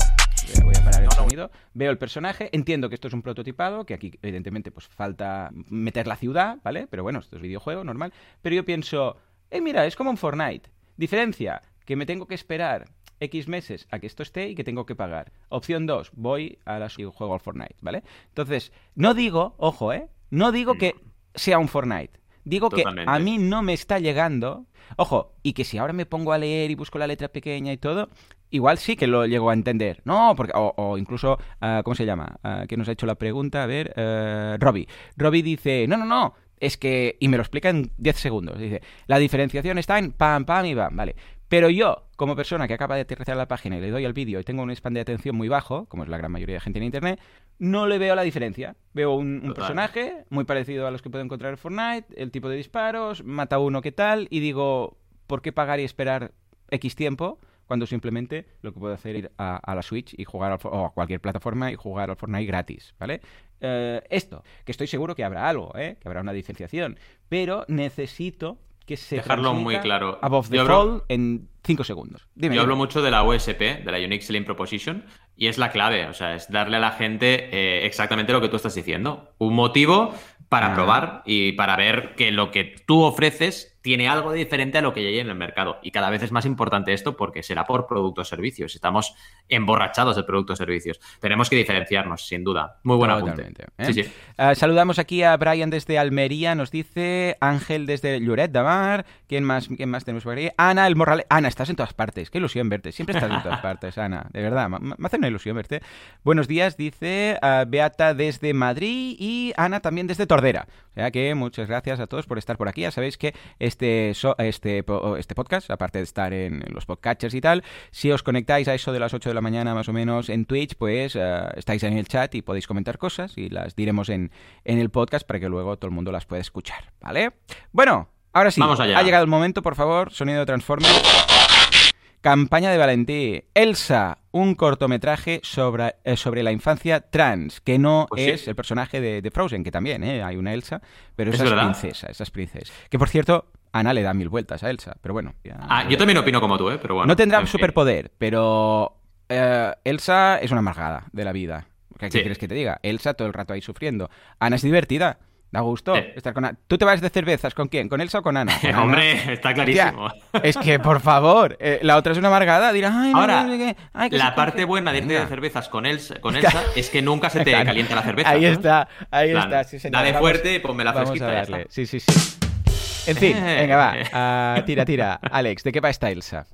voy a parar el sonido. Veo el personaje, entiendo que esto es un prototipado, que aquí evidentemente pues falta meter la ciudad, ¿vale? Pero bueno, esto es videojuego normal. Pero yo pienso, eh, mira, es como un Fortnite. Diferencia, que me tengo que esperar X meses a que esto esté y que tengo que pagar. Opción 2, voy a la juego al Fortnite, ¿vale? Entonces, no digo, ojo, ¿eh? No digo que sea un Fortnite. Digo que a mí no me está llegando. Ojo, y que si ahora me pongo a leer y busco la letra pequeña y todo, igual sí que lo llego a entender. No, porque, o, incluso, uh, ¿cómo se llama? Uh, que nos ha hecho la pregunta, a ver, uh, Robbie. Robbie dice, no, no, no, es que, y me lo explica en 10 segundos, dice, la diferenciación está en pam, pam y pam, vale. Pero yo, como persona que acaba de aterrizar la página y le doy al vídeo y tengo un span de atención muy bajo, como es la gran mayoría de gente en Internet, no le veo la diferencia. Veo un, personaje muy parecido a los que puedo encontrar en Fortnite, el tipo de disparos, mata uno que tal, y digo, ¿por qué pagar y esperar X tiempo? Cuando simplemente lo que puedo hacer es ir a, la Switch y jugar o a cualquier plataforma y jugar al Fortnite gratis, ¿vale? Eh, esto, que estoy seguro que habrá algo, ¿eh? que habrá una diferenciación, pero necesito que se Dejarlo muy claro. Above the hablo- en 5 segundos. Dime. Yo hablo dime. mucho de la USP, de la Unique Selling Proposition, y es la clave, o sea, es darle a la gente eh, exactamente lo que tú estás diciendo. Un motivo para Ah. probar y para ver que lo que tú ofreces tiene algo de diferente a lo que ya hay en el mercado. Y cada vez es más importante esto porque será por productos o servicios. Estamos emborrachados de productos o servicios. Tenemos que diferenciarnos, sin duda. Muy buen apunte. ¿eh? Sí, sí. Ah, saludamos aquí a Brian desde Almería, nos dice Ángel desde Lloret de Mar. ¿Quién más, ¿Quién más tenemos por aquí? Ana, el Morrale. Ana, estás en todas partes. Qué ilusión verte. Siempre estás en todas partes, Ana. De verdad, me, me hace una ilusión verte. Buenos días, dice Beata desde Madrid y Ana también desde Tordera. O sea que muchas gracias a todos por estar por aquí. Ya sabéis que este, so- este, este podcast, aparte de estar en los podcatchers y tal, si os conectáis a eso de las 8 de la mañana más o menos en Twitch, pues eh, estáis en el chat y podéis comentar cosas y las diremos en, en el podcast para que luego todo el mundo las pueda escuchar, ¿vale? Bueno, ahora sí, Vamos allá. ha llegado el momento, por favor, sonido de Transformers. Campaña de Valentí. Elsa, un cortometraje sobre, eh, sobre la infancia trans, que no Pues sí. es el personaje de, de Frozen, que también ¿eh? hay una Elsa, pero Es esa es princesa, esa es princesa. Que por cierto, Ana le da mil vueltas a Elsa, pero bueno. ya- Ah, yo también opino como tú, ¿eh? Pero bueno. no tendrá superpoder, pero eh, Elsa es una amargada de la vida. ¿Qué, qué Sí. quieres que te diga? Elsa todo el rato ahí sufriendo. Ana es divertida. Da gusto Sí. estar con Ana. ¿Tú te vas de cervezas con quién? ¿Con Elsa o con Ana? Con Ana. Hombre, está clarísimo. Es que, por favor, eh, la otra es una amargada. Dirá, ay, no, Ahora, no ay, que la parte coge". buena de irte de cervezas con Elsa, con Elsa es que nunca se te Claro. calienta la cerveza. Ahí está, ahí está. Sí, señor. dale Vamos- fuerte y ponme la vamos fresquita, a ya darle. está. Sí, sí, sí. En fin, venga, va. Ah, tira, tira. Alex, ¿de qué va esta Elsa?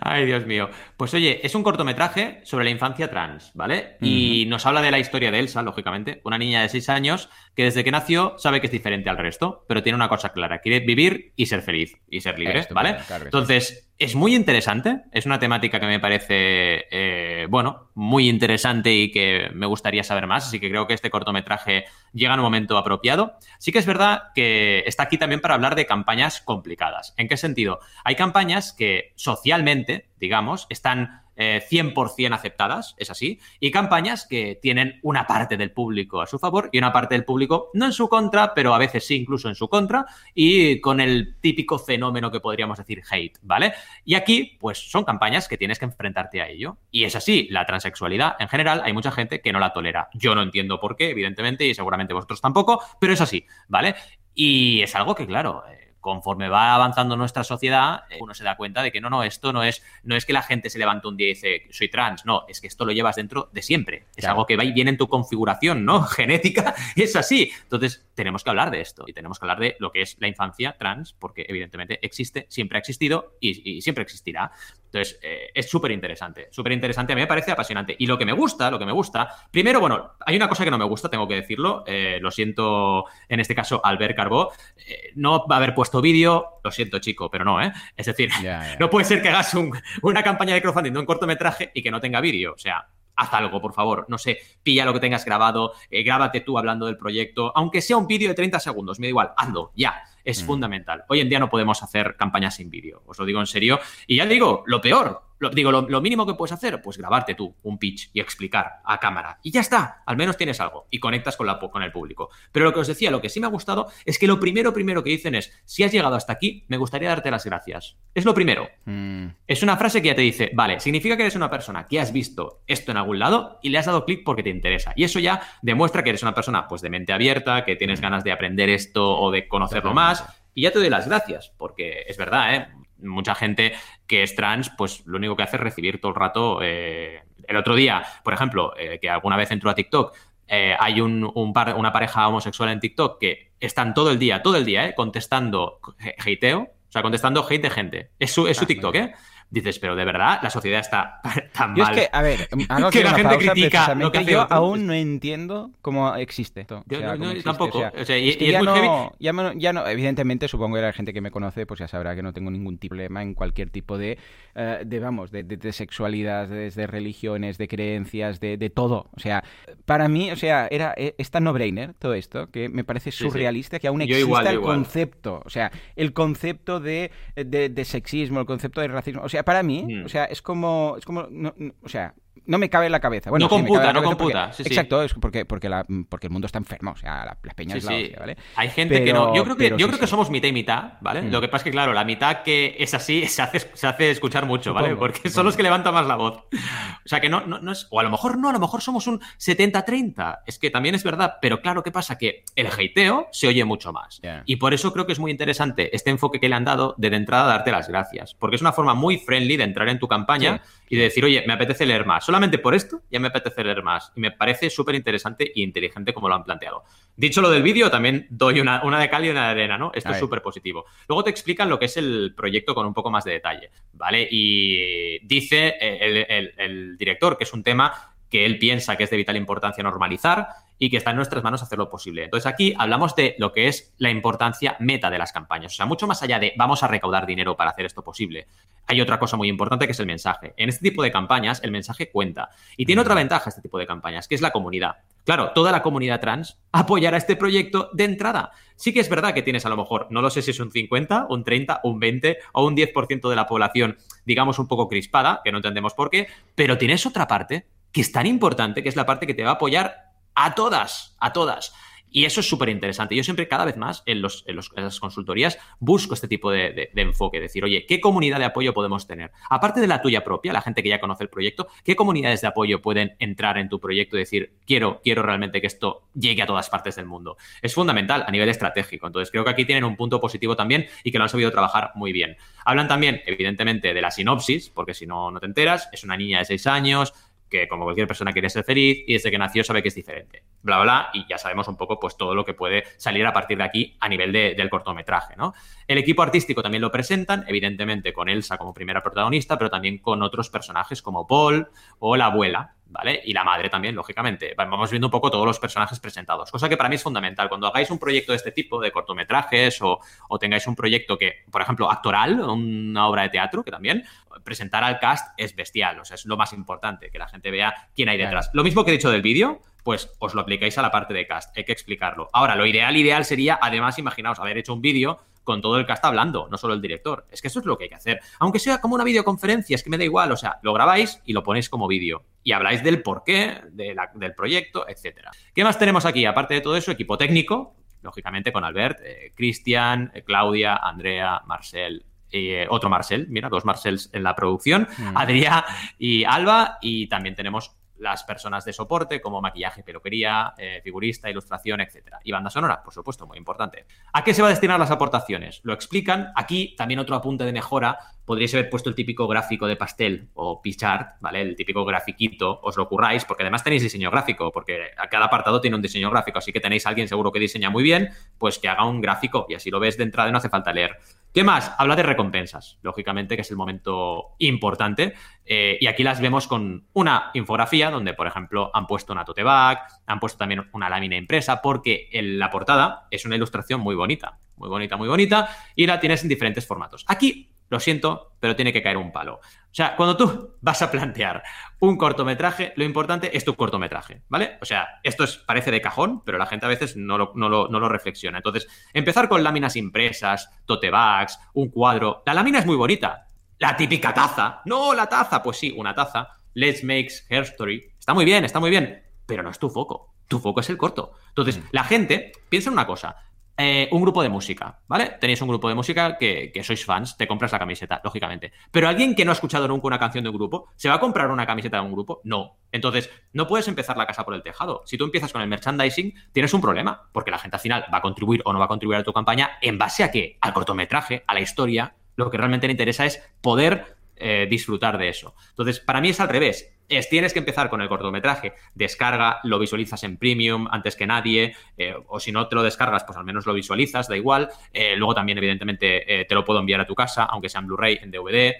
Ay, Dios mío. Pues oye, es un cortometraje sobre la infancia trans, ¿vale? Y nos habla de la historia de Elsa, lógicamente, una niña de 6 años que desde que nació sabe que es diferente al resto, pero tiene una cosa clara, quiere vivir y ser feliz y ser libre, ¿vale? claro. Entonces, es muy interesante, es una temática que me parece, eh, bueno, muy interesante y que me gustaría saber más, así que creo que este cortometraje llega en un momento apropiado. Sí que es verdad que está aquí también para hablar de campañas complicadas. ¿En qué sentido? Hay campañas que socialmente, digamos, están eh, 100% aceptadas, es así, y campañas que tienen una parte del público a su favor y una parte del público no en su contra, pero a veces sí incluso en su contra, y con el típico fenómeno que podríamos decir hate, ¿vale? Y aquí, pues son campañas que tienes que enfrentarte a ello. Y es así, la transexualidad en general hay mucha gente que no la tolera. Yo no entiendo por qué, evidentemente, y seguramente vosotros tampoco, pero es así, ¿vale? Y es algo que, claro, eh, conforme va avanzando nuestra sociedad, eh, uno se da cuenta de que no, no, esto no es, no es que la gente se levante un día y dice, soy trans, no, es que esto lo llevas dentro de siempre. Es Claro. algo que va y viene en tu configuración, ¿no? Genética, es así. Entonces, tenemos que hablar de esto y tenemos que hablar de lo que es la infancia trans, porque evidentemente existe, siempre ha existido y, y siempre existirá. Entonces, eh, es súper interesante, súper interesante, a mí me parece apasionante. Y lo que me gusta, lo que me gusta, primero, bueno, hay una cosa que no me gusta, tengo que decirlo, eh, lo siento en este caso Albert Carbó, eh, no va a haber puesto vídeo, lo siento chico, pero no, ¿eh? Es decir, no puede ser que hagas un- una campaña de crowdfunding de un cortometraje y que no tenga vídeo, o sea... Haz algo, por favor. No sé, pilla lo que tengas grabado, eh, grábate tú hablando del proyecto, aunque sea un vídeo de 30 segundos, me da igual, hazlo, ya. Es Mm. fundamental. Hoy en día no podemos hacer campañas sin vídeo, os lo digo en serio. Y ya digo, lo peor, lo, digo, lo, lo mínimo que puedes hacer, pues grabarte tú un pitch y explicar a cámara. Y ya está, al menos tienes algo y conectas con, la, con el público. Pero lo que os decía, lo que sí me ha gustado es que lo primero, primero que dicen es, si has llegado hasta aquí, me gustaría darte las gracias. Es lo primero. Mm, Es una frase que ya te dice, vale, significa que eres una persona que has visto esto en algún lado y le has dado clic porque te interesa. Y eso ya demuestra que eres una persona pues de mente abierta, que tienes ganas de aprender esto o de conocerlo más. Y ya te doy las gracias, porque es verdad, ¿eh? Mucha gente que es trans, pues lo único que hace es recibir todo el rato. eh, El otro día, por ejemplo, eh, que alguna vez entró a TikTok, eh, hay un, un par- una pareja homosexual en TikTok que están todo el día, todo el día, ¿eh? contestando hateo, o sea, contestando hate de gente. Es su, es su Ah, TikTok. ¿eh? Dices, pero de verdad, la sociedad está tan Yo mal. es que, a ver, hago Que la gente pausa, critica lo que hace yo otro. aún no entiendo cómo existe esto. Yo O sea, no- cómo no, existe, tampoco. o sea, O sea, y- es que y es ya, muy no, ya, no, ya no- evidentemente, supongo que la gente que me conoce pues ya sabrá que no tengo ningún problema en cualquier tipo de, eh, de vamos, de, de- de sexualidad, de, religiones, de creencias, de, de todo. O sea, para mí, o sea, era eh, es tan no-brainer todo esto que me parece Sí, sí. surrealista que aún exista igual, el igual. concepto. O sea, el concepto de, de- de sexismo, el concepto de racismo. O sea, para mí, Mm. o sea, es como, es como, no- no- o sea, no me cabe en la cabeza. Bueno, no computa, no computa. exacto, es porque, porque, la, porque el mundo está enfermo, o sea, la, las peñas sí, ¿vale? Hay gente que no. Yo creo que, yo creo que somos mitad y mitad, ¿vale? Mm. Lo que pasa es que, claro, la mitad que es así se hace, se hace escuchar mucho, ¿vale? porque son los que levantan más la voz. O sea, que no, no, es. O a lo mejor no, a lo mejor somos un 70-30. Es que también es verdad, pero claro, ¿qué pasa? Que el hateo se oye mucho más. Y por eso creo que es muy interesante este enfoque que le han dado de, de entrada darte las gracias. Porque es una forma muy friendly de entrar en tu campaña y de decir, oye, me apetece leer más. Solamente por esto ya me apetece leer más. Y me parece súper interesante e inteligente como lo han planteado. Dicho lo del vídeo, también doy una, de cal y una de arena, ¿no? Esto es súper positivo. Luego te explican lo que es el proyecto con un poco más de detalle, ¿vale? Y dice el director que es un tema que él piensa que es de vital importancia normalizar y que está en nuestras manos hacer lo posible. Entonces aquí hablamos de lo que es la importancia meta de las campañas. O sea, mucho más allá de vamos a recaudar dinero para hacer esto posible. Hay otra cosa muy importante que es el mensaje. En este tipo de campañas el mensaje cuenta. Y tiene otra ventaja este tipo de campañas, que es la comunidad. Claro, toda la comunidad trans apoyará este proyecto de entrada. Sí que es verdad que tienes a lo mejor, no lo sé si es un 50, un 30, un 20 o un 10% de la población, digamos, un poco crispada, que no entendemos por qué, pero tienes otra parte que es tan importante, que es la parte que te va a apoyar a todas, a todas. Y eso es súper interesante. Yo siempre, cada vez más, en, los, en, las consultorías, busco este tipo de, enfoque. Decir, oye, ¿qué comunidad de apoyo podemos tener? Aparte de la tuya propia, la gente que ya conoce el proyecto, ¿qué comunidades de apoyo pueden entrar en tu proyecto y decir, quiero, quiero realmente que esto llegue a todas partes del mundo? Es fundamental a nivel estratégico. Entonces, creo que aquí tienen un punto positivo también y que lo han sabido trabajar muy bien. Hablan también, evidentemente, de la sinopsis, porque si no, no te enteras. Es una niña de seis años, que como cualquier persona quiere ser feliz y desde que nació sabe que es diferente. Bla, bla, y ya sabemos un poco pues todo lo que puede salir a partir de aquí a nivel del cortometraje, ¿no? El equipo artístico también lo presentan, evidentemente con Elsa como primera protagonista, pero también con otros personajes como Paul o la abuela, ¿vale? Y la madre también, lógicamente. Vamos viendo un poco todos los personajes presentados, cosa que para mí es fundamental. Cuando hagáis un proyecto de este tipo, de cortometrajes, o, tengáis un proyecto que, por ejemplo, actoral, una obra de teatro, que también, presentar al cast es bestial, o sea, es lo más importante, que la gente vea quién hay detrás. Lo mismo que he dicho del vídeo, pues os lo aplicáis a la parte de cast, hay que explicarlo. Ahora, lo ideal, ideal sería, además, imaginaos, haber hecho un vídeo con todo el cast hablando, no solo el director. Es que eso es lo que hay que hacer. Aunque sea como una videoconferencia, es que me da igual. O sea, lo grabáis y lo ponéis como vídeo. Y habláis del porqué, del proyecto, etcétera. ¿Qué más tenemos aquí? Aparte de todo eso, equipo técnico, lógicamente con Albert, eh, Cristian, eh, Claudia, Andrea, Marcel, eh, otro Marcel, mira, dos Marcels en la producción, mm. Adrián y Alba, y también tenemos las personas de soporte como maquillaje, peluquería, eh, figurista, ilustración, etcétera. Y banda sonora, por supuesto, muy importante. ¿A qué se va a destinar las aportaciones? Lo explican. Aquí también otro apunte de mejora. Podríais haber puesto el típico gráfico de pastel o pichart, ¿vale? El típico grafiquito, os lo curráis, porque además tenéis diseño gráfico, porque a cada apartado tiene un diseño gráfico, así que tenéis a alguien seguro que diseña muy bien, pues que haga un gráfico y así lo ves de entrada y no hace falta leer. ¿Qué más? Habla de recompensas, lógicamente, que es el momento importante. Eh, y aquí las vemos con una infografía donde, por ejemplo, han puesto una tote bag, han puesto también una lámina impresa, porque la portada es una ilustración muy bonita, muy bonita, muy bonita, y la tienes en diferentes formatos. Aquí lo siento, pero tiene que caer un palo. O sea, cuando tú vas a plantear un cortometraje, lo importante es tu cortometraje, ¿vale? O sea, esto es, parece de cajón, pero la gente a veces no lo, no lo, reflexiona. Entonces, empezar con láminas impresas, tote bags, un cuadro. La lámina es muy bonita. La típica taza. No, la taza. Pues sí, una taza. Let's make her story. Está muy bien, está muy bien, pero no es tu foco. Tu foco es el corto. Entonces, mm. la gente piensa en una cosa. Eh, un grupo de música, ¿vale? Tenéis un grupo de música que, sois fans, te compras la camiseta, lógicamente. Pero alguien que no ha escuchado nunca una canción de un grupo, ¿se va a comprar una camiseta de un grupo? No. Entonces, no puedes empezar la casa por el tejado. Si tú empiezas con el merchandising, tienes un problema, porque la gente al final va a contribuir o no va a contribuir a tu campaña en base a qué? Al cortometraje, a la historia. Lo que realmente le interesa es poder eh, disfrutar de eso. Entonces, para mí es al revés. Es, tienes que empezar con el cortometraje, descarga, lo visualizas en premium antes que nadie, eh, o si no te lo descargas, pues al menos lo visualizas, da igual. Eh, luego también, evidentemente, te lo puedo enviar a tu casa, aunque sea en Blu-ray, en DVD,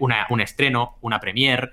un estreno, una premiere,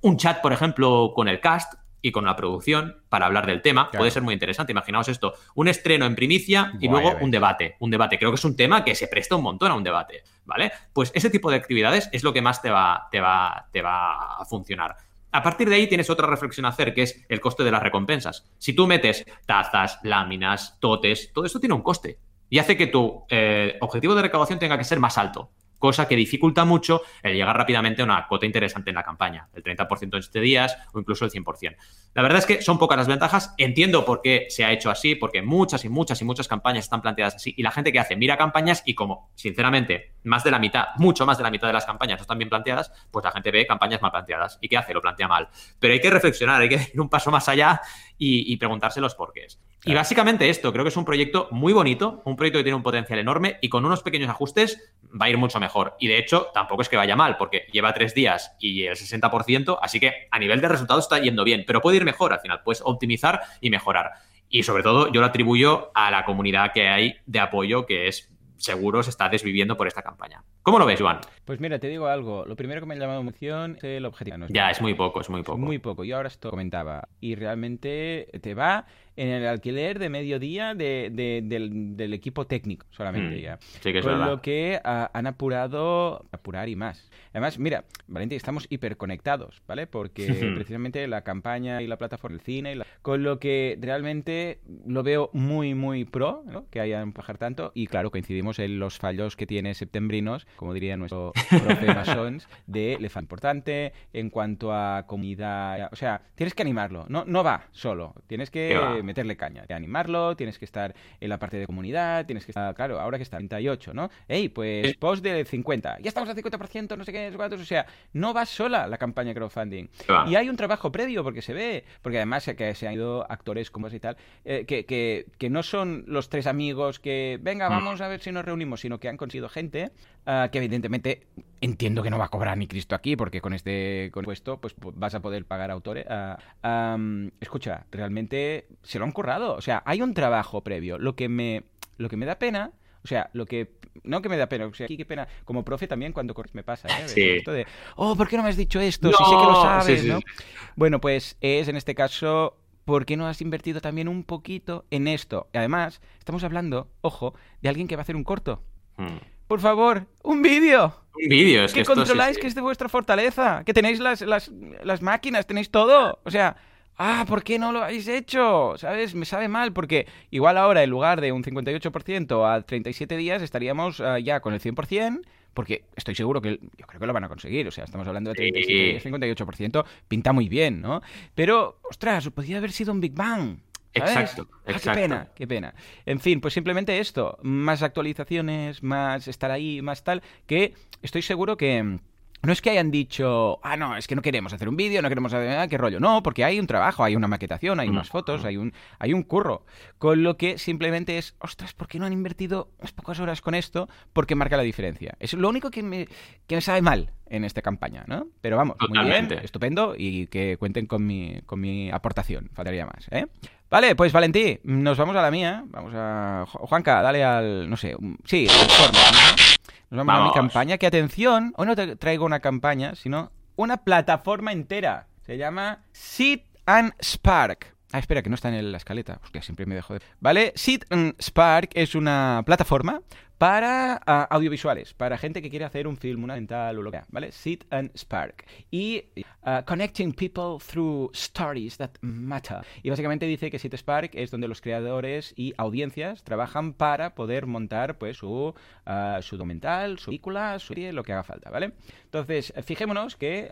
un chat, por ejemplo, con el cast, y con la producción para hablar del tema. Puede ser muy interesante. Imaginaos esto: un estreno en primicia y luego un debate. Un debate. Creo que es un tema que se presta un montón a un debate. ¿Vale? Pues ese tipo de actividades es lo que más te va, te va, te va a funcionar. A partir de ahí tienes otra reflexión a hacer, que es el coste de las recompensas. Si tú metes tazas, láminas, totes, todo esto tiene un coste. Y hace que tu eh, objetivo de recaudación tenga que ser más alto. Cosa que dificulta mucho el llegar rápidamente a una cota interesante en la campaña, el 30% en 7 días o incluso el 100%. La verdad es que son pocas las ventajas, entiendo por qué se ha hecho así, porque muchas y muchas y muchas campañas están planteadas así, y la gente que hace mira campañas y como, sinceramente, más de la mitad, mucho más de la mitad de las campañas no están bien planteadas, pues la gente ve campañas mal planteadas. ¿Y qué hace? Lo plantea mal. Pero hay que reflexionar, hay que ir un paso más allá y, preguntarse los porqués. Y básicamente esto, creo que es un proyecto muy bonito, un proyecto que tiene un potencial enorme y con unos pequeños ajustes va a ir mucho mejor. Y de hecho, tampoco es que vaya mal, porque lleva tres días y el 60%, así que a nivel de resultados está yendo bien, pero puede ir mejor al final, puedes optimizar y mejorar. Y sobre todo, yo lo atribuyo a la comunidad que hay de apoyo, que es seguro se está desviviendo por esta campaña. ¿Cómo lo ves, Juan? Pues mira, te digo algo. Lo primero que me ha llamado la atención es el objetivo. ya, es muy poco, es muy poco. Muy poco. Yo ahora esto comentaba. Y realmente te va en el alquiler de mediodía de, del, equipo técnico solamente mm, ya. Sí que es Con lo que ah, han apurado, apurar y más. Además, mira, Valentín, estamos hiperconectados, ¿vale? Porque precisamente la campaña y la plataforma, el cine, con lo que realmente lo veo muy, muy pro, ¿no? Que hayan bajar tanto. Y claro, coincidimos en los fallos que tiene septembrinos, como diría nuestro profe Masons, de le importante en cuanto a comunidad. O sea, tienes que animarlo, no, no va solo, tienes que meterle caña, de animarlo, tienes que estar en la parte de comunidad, tienes que estar, claro, ahora que está 38, ¿no? Ey, pues post de 50, ya estamos al 50%, no sé qué, no o sea, no va sola la campaña crowdfunding. Y hay un trabajo previo, porque se ve, porque además que se han ido actores como y tal, eh, que, que, no son los tres amigos que, venga, mm. vamos a ver si nos reunimos, sino que han conseguido gente ah, que evidentemente entiendo que no va a cobrar ni Cristo aquí, porque con este con puesto pues vas a poder pagar autores. Ah, escucha, realmente se lo han currado. O sea, hay un trabajo previo. Lo que me, lo que me da pena, o sea, lo que. No que me da pena, o sea, aquí qué pena. Como profe también cuando me pasa, ¿eh? Sí. Esto de, oh, ¿por qué no me has dicho esto? si sé que lo sabes, ¿no? Bueno, pues es en este caso. ¿Por qué no has invertido también un poquito en esto? Y además, estamos hablando, ojo, de alguien que va a hacer un corto. Hmm. Por favor, un vídeo. Un vídeo, es que, que controláis que es de vuestra fortaleza, que tenéis las, las, las máquinas, tenéis todo. O sea, ah, ¿por qué no lo habéis hecho? ¿Sabes? Me sabe mal porque igual ahora en lugar de un 58% a 37 días estaríamos ah, ya con el 100%. Porque estoy seguro que yo creo que lo van a conseguir. O sea, estamos hablando de 37 58%. Pinta muy bien, ¿no? Pero, ostras, podría haber sido un Big Bang. Exacto, ah, qué pena, qué pena. En fin, pues simplemente esto. Más actualizaciones, más estar ahí, más tal. Que estoy seguro que no es que hayan dicho, ah, no, es que no queremos hacer un vídeo, no queremos hacer nada, qué rollo. No, porque hay un trabajo, hay una maquetación, hay unas mm. fotos, hay un, hay un curro. Con lo que simplemente es, ostras, ¿por qué no han invertido unas pocas horas con esto? Porque marca la diferencia. Es lo único que me, que me sabe mal en esta campaña, ¿no? Pero vamos, muy bien, estupendo y que cuenten con mi, con mi aportación, faltaría más, ¿eh? Vale, pues Valentí, nos vamos a la mía. Vamos a. Juanca, dale al. No sé. Sí, Nos vamos, a mi campaña. Que atención, hoy no te traigo una campaña, sino una plataforma entera. Se llama Sit and Spark. Ah, espera, que no está en la escaleta. Hostia, siempre me dejo de... ¿Vale? Sit and Spark es una plataforma para ah, audiovisuales, para gente que quiere hacer un film, una mental o lo que sea, ¿vale? Sit and Spark. Y ah, Connecting People Through Stories That Matter. Y básicamente dice que Sit Spark es donde los creadores y audiencias trabajan para poder montar pues su, uh, su documental, su película, su serie, lo que haga falta, ¿vale? Entonces, fijémonos que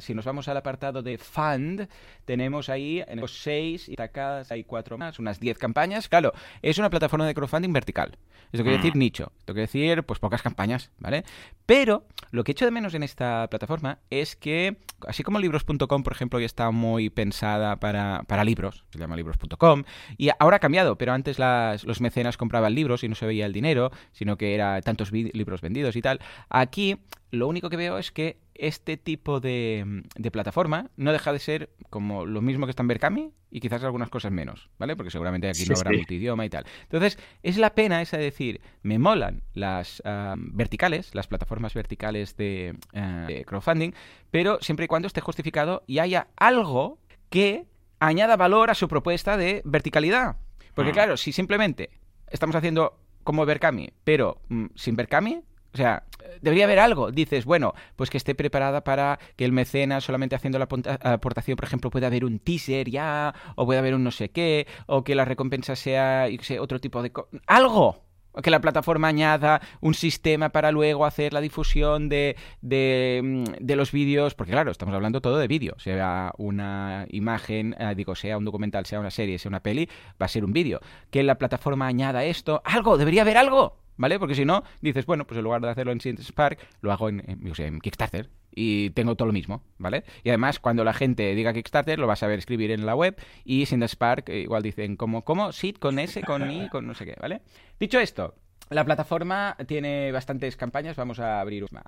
si nos vamos al apartado de Fund, tenemos ahí en los seis y tacadas hay cuatro más, unas diez campañas. Claro, es una plataforma de crowdfunding vertical. Eso quiere decir mm. Esto quiere decir, pues pocas campañas, ¿vale? Pero lo que echo de menos en esta plataforma es que, así como libros.com, por ejemplo, ya está muy pensada para, para libros, se llama libros.com, y ahora ha cambiado, pero antes las, los mecenas compraban libros y no se veía el dinero, sino que era tantos libros vendidos y tal. Aquí lo único que veo es que este tipo de, plataforma no deja de ser como lo mismo que está en Berkami y quizás algunas cosas menos, ¿ale? Porque seguramente aquí no habrá multidioma y tal. Entonces, es la pena esa de decir, me molan las verticales, las plataformas verticales de, ah, de crowdfunding, pero siempre y cuando esté justificado y haya algo que añada valor a su propuesta de verticalidad. Porque ah. claro, si simplemente estamos haciendo como Berkami, pero mm, sin Berkami, o sea, debería haber algo. Dices, bueno, pues que esté preparada para que el mecenas solamente haciendo la aportación, por ejemplo, pueda haber un teaser ya, o pueda haber un no sé qué, o que la recompensa sea otro tipo de... algo, que la plataforma añada un sistema para luego hacer la difusión de, de, mm, de los vídeos, porque claro, estamos hablando todo de vídeo, sea una imagen, eh, digo, sea un documental, sea una serie, sea una peli, va a ser un vídeo. Que la plataforma añada esto, algo, debería haber algo, ¿vale? Porque si no, dices, bueno, pues en lugar de hacerlo en Spark, lo hago en Kickstarter y tengo todo lo mismo, ¿vale? Y además, cuando la gente diga Kickstarter, lo vas a ver escribir en la web y sin Spark eh, igual dicen como, ¿cómo? Sit con S, con I, con no sé qué, ¿vale? Dicho esto, la plataforma tiene bastantes campañas. Vamos a abrir una.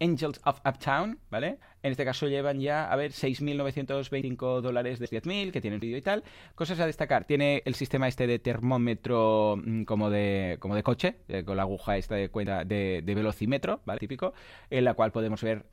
Angels of Uptown, ¿vale? En este caso llevan ya, a ver, 6.925 dólares de 10.000, que tienen vídeo y tal. Cosas a destacar. Tiene el sistema este de termómetro mm, como de, como de coche, eh, con la aguja esta de cuenta de, velocímetro, ¿vale? Típico, en la cual podemos ver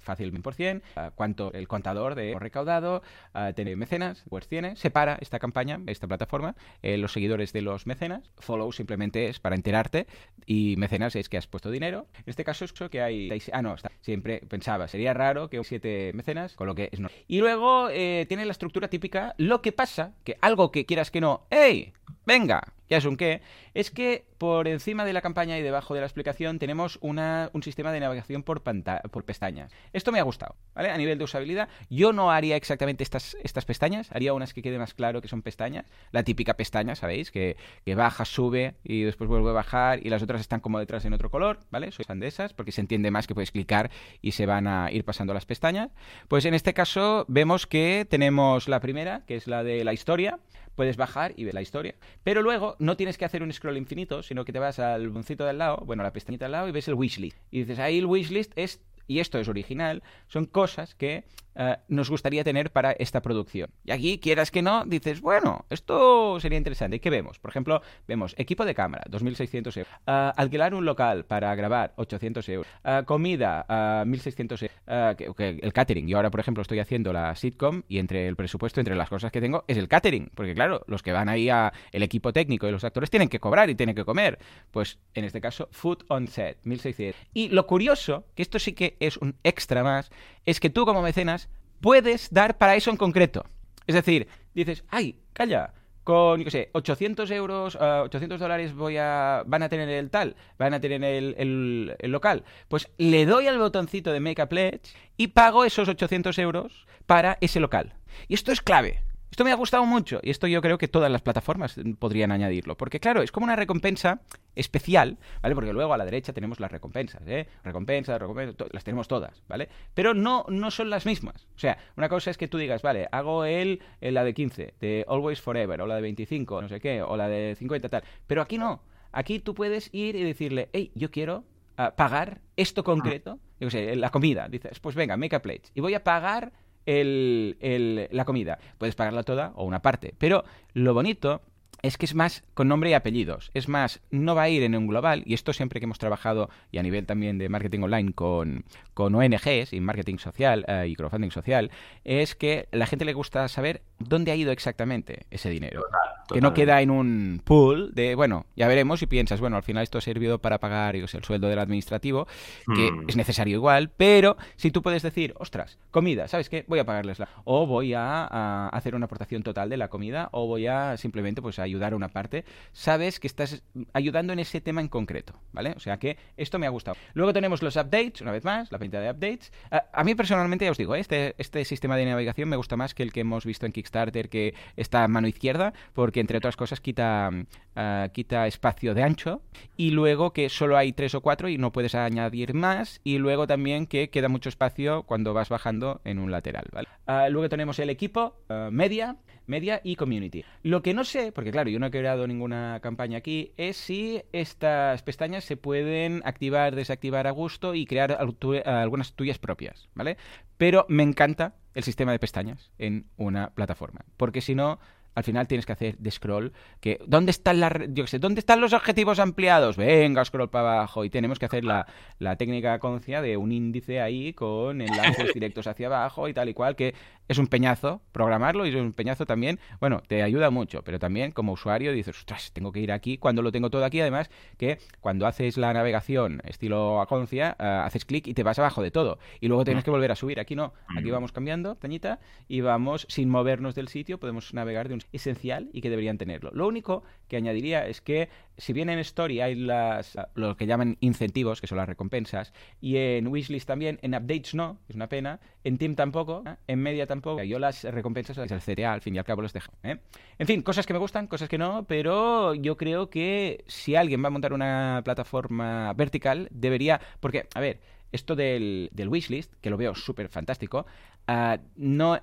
por cien uh, cuánto el contador de recaudado, uh, tiene mecenas, pues tiene. Separa esta campaña, esta plataforma, eh, los seguidores de los mecenas. Follow simplemente es para enterarte y mecenas es que has puesto dinero. En este caso es que hay... Ah, no, está. siempre pensaba, sería raro que un siete mecenas, con lo que es no. Y luego eh, tiene la estructura típica, lo que pasa, que algo que quieras que no, ¡Ey! Venga, ya es un qué, es que por encima de la campaña y debajo de la explicación tenemos una, un sistema de navegación por, por pestañas. Esto me ha gustado, ¿vale? A nivel de usabilidad, yo no haría exactamente estas, estas pestañas, haría unas que quede más claro que son pestañas. La típica pestaña, ¿sabéis? Que, que baja, sube y después vuelve a bajar y las otras están como detrás en otro color, ¿vale? Soy fan de esas porque se entiende más que puedes clicar y se van a ir pasando las pestañas. Pues en este caso vemos que tenemos la primera, que es la de la historia, puedes bajar y ver la historia. Pero luego no tienes que hacer un scroll infinito, sino que te vas al boncito del lado, bueno, la pestañita del lado y ves el wishlist. Y dices, ahí el wishlist es y esto es original, son cosas que uh, nos gustaría tener para esta producción. Y aquí, quieras que no, dices, bueno, esto sería interesante. ¿Y qué vemos? Por ejemplo, vemos equipo de cámara, 2.600 euros. Uh, alquilar un local para grabar, 800 euros. Uh, comida, 1.600 euros. El catering. Yo ahora, por ejemplo, estoy haciendo la sitcom y entre el presupuesto, entre las cosas que tengo, es el catering. Porque claro, los que van ahí a el equipo técnico y los actores tienen que cobrar y tienen que comer. Pues en este caso, food on set, 1.600. Y lo curioso, que esto sí que es un extra más, es que tú como mecenas puedes dar para eso en concreto. Es decir, dices, ay, calla, con, yo qué sé, 800 euros, uh, eh, 800 dólares voy a, van a tener el tal, van a tener el, el, el, local. Pues le doy al botoncito de Make a Pledge y pago esos 800 euros para ese local. Y esto es clave. Esto me ha gustado mucho y esto yo creo que todas las plataformas podrían añadirlo, porque claro, es como una recompensa especial, ¿vale? Porque luego a la derecha tenemos las recompensas, ¿eh? Recompensas, recompensas, las tenemos todas, ¿vale? Pero no, no son las mismas. O sea, una cosa es que tú digas, vale, hago el, la de 15, de Always Forever, o la de 25, no sé qué, o la de 50, tal. Pero aquí no. Aquí tú puedes ir y decirle, hey, yo quiero uh, pagar esto concreto, yo sé, la comida. Dices, pues venga, make a pledge. Y voy a pagar el, el, la comida. Puedes pagarla toda o una parte. Pero lo bonito es que es más con nombre y apellidos. Es más, no va a ir en un global, y esto siempre que hemos trabajado, y a nivel también de marketing online con, con ONGs y marketing social eh, y crowdfunding social, es que la gente le gusta saber dónde ha ido exactamente ese dinero. Total, que no queda en un pool de, bueno, ya veremos y piensas, bueno, al final esto ha servido para pagar el sueldo del administrativo, que hmm. es necesario igual, pero si tú puedes decir, ostras, comida, ¿sabes qué? Voy a pagarles la... O voy a, a hacer una aportación total de la comida, o voy a simplemente pues a ayudar a una parte, sabes que estás ayudando en ese tema en concreto, ¿vale? O sea que esto me ha gustado. Luego tenemos los updates, una vez más, la pinta de updates. A, mí personalmente, ya os digo, este, este sistema de navegación me gusta más que el que hemos visto en Kickstarter, que está a mano izquierda, porque entre otras cosas quita, uh, quita espacio de ancho, y luego que solo hay tres o cuatro y no puedes añadir más, y luego también que queda mucho espacio cuando vas bajando en un lateral, ¿vale? Uh, luego tenemos el equipo, uh, media, media y community. Lo que no sé, porque claro, yo no he creado ninguna campaña aquí, es si estas pestañas se pueden activar, desactivar a gusto y crear algunas tuyas propias, ¿vale? Pero me encanta el sistema de pestañas en una plataforma, porque si no al final tienes que hacer de scroll, que ¿dónde están las yo sé, ¿dónde están los objetivos ampliados? Venga, scroll para abajo y tenemos que hacer la, la técnica concia de un índice ahí con enlaces directos hacia abajo y tal y cual, que es un peñazo programarlo y es un peñazo también, bueno, te ayuda mucho, pero también como usuario dices, ostras, tengo que ir aquí cuando lo tengo todo aquí, además que cuando haces la navegación estilo Aconcia, eh, haces clic y te vas abajo de todo y luego tienes que volver a subir, aquí no, aquí vamos cambiando, peñita, y vamos sin movernos del sitio, podemos navegar de un esencial y que deberían tenerlo. Lo único que añadiría es que si bien en Story hay las lo que llaman incentivos, que son las recompensas, y en Wishlist también, en Updates no, es una pena, en Team tampoco, en Media tampoco, yo las recompensas es el CTA, al fin y al cabo los dejo. ¿eh? En fin, cosas que me gustan, cosas que no, pero yo creo que si alguien va a montar una plataforma vertical, debería, porque, a ver, esto del, del wishlist, que lo veo súper fantástico, uh, no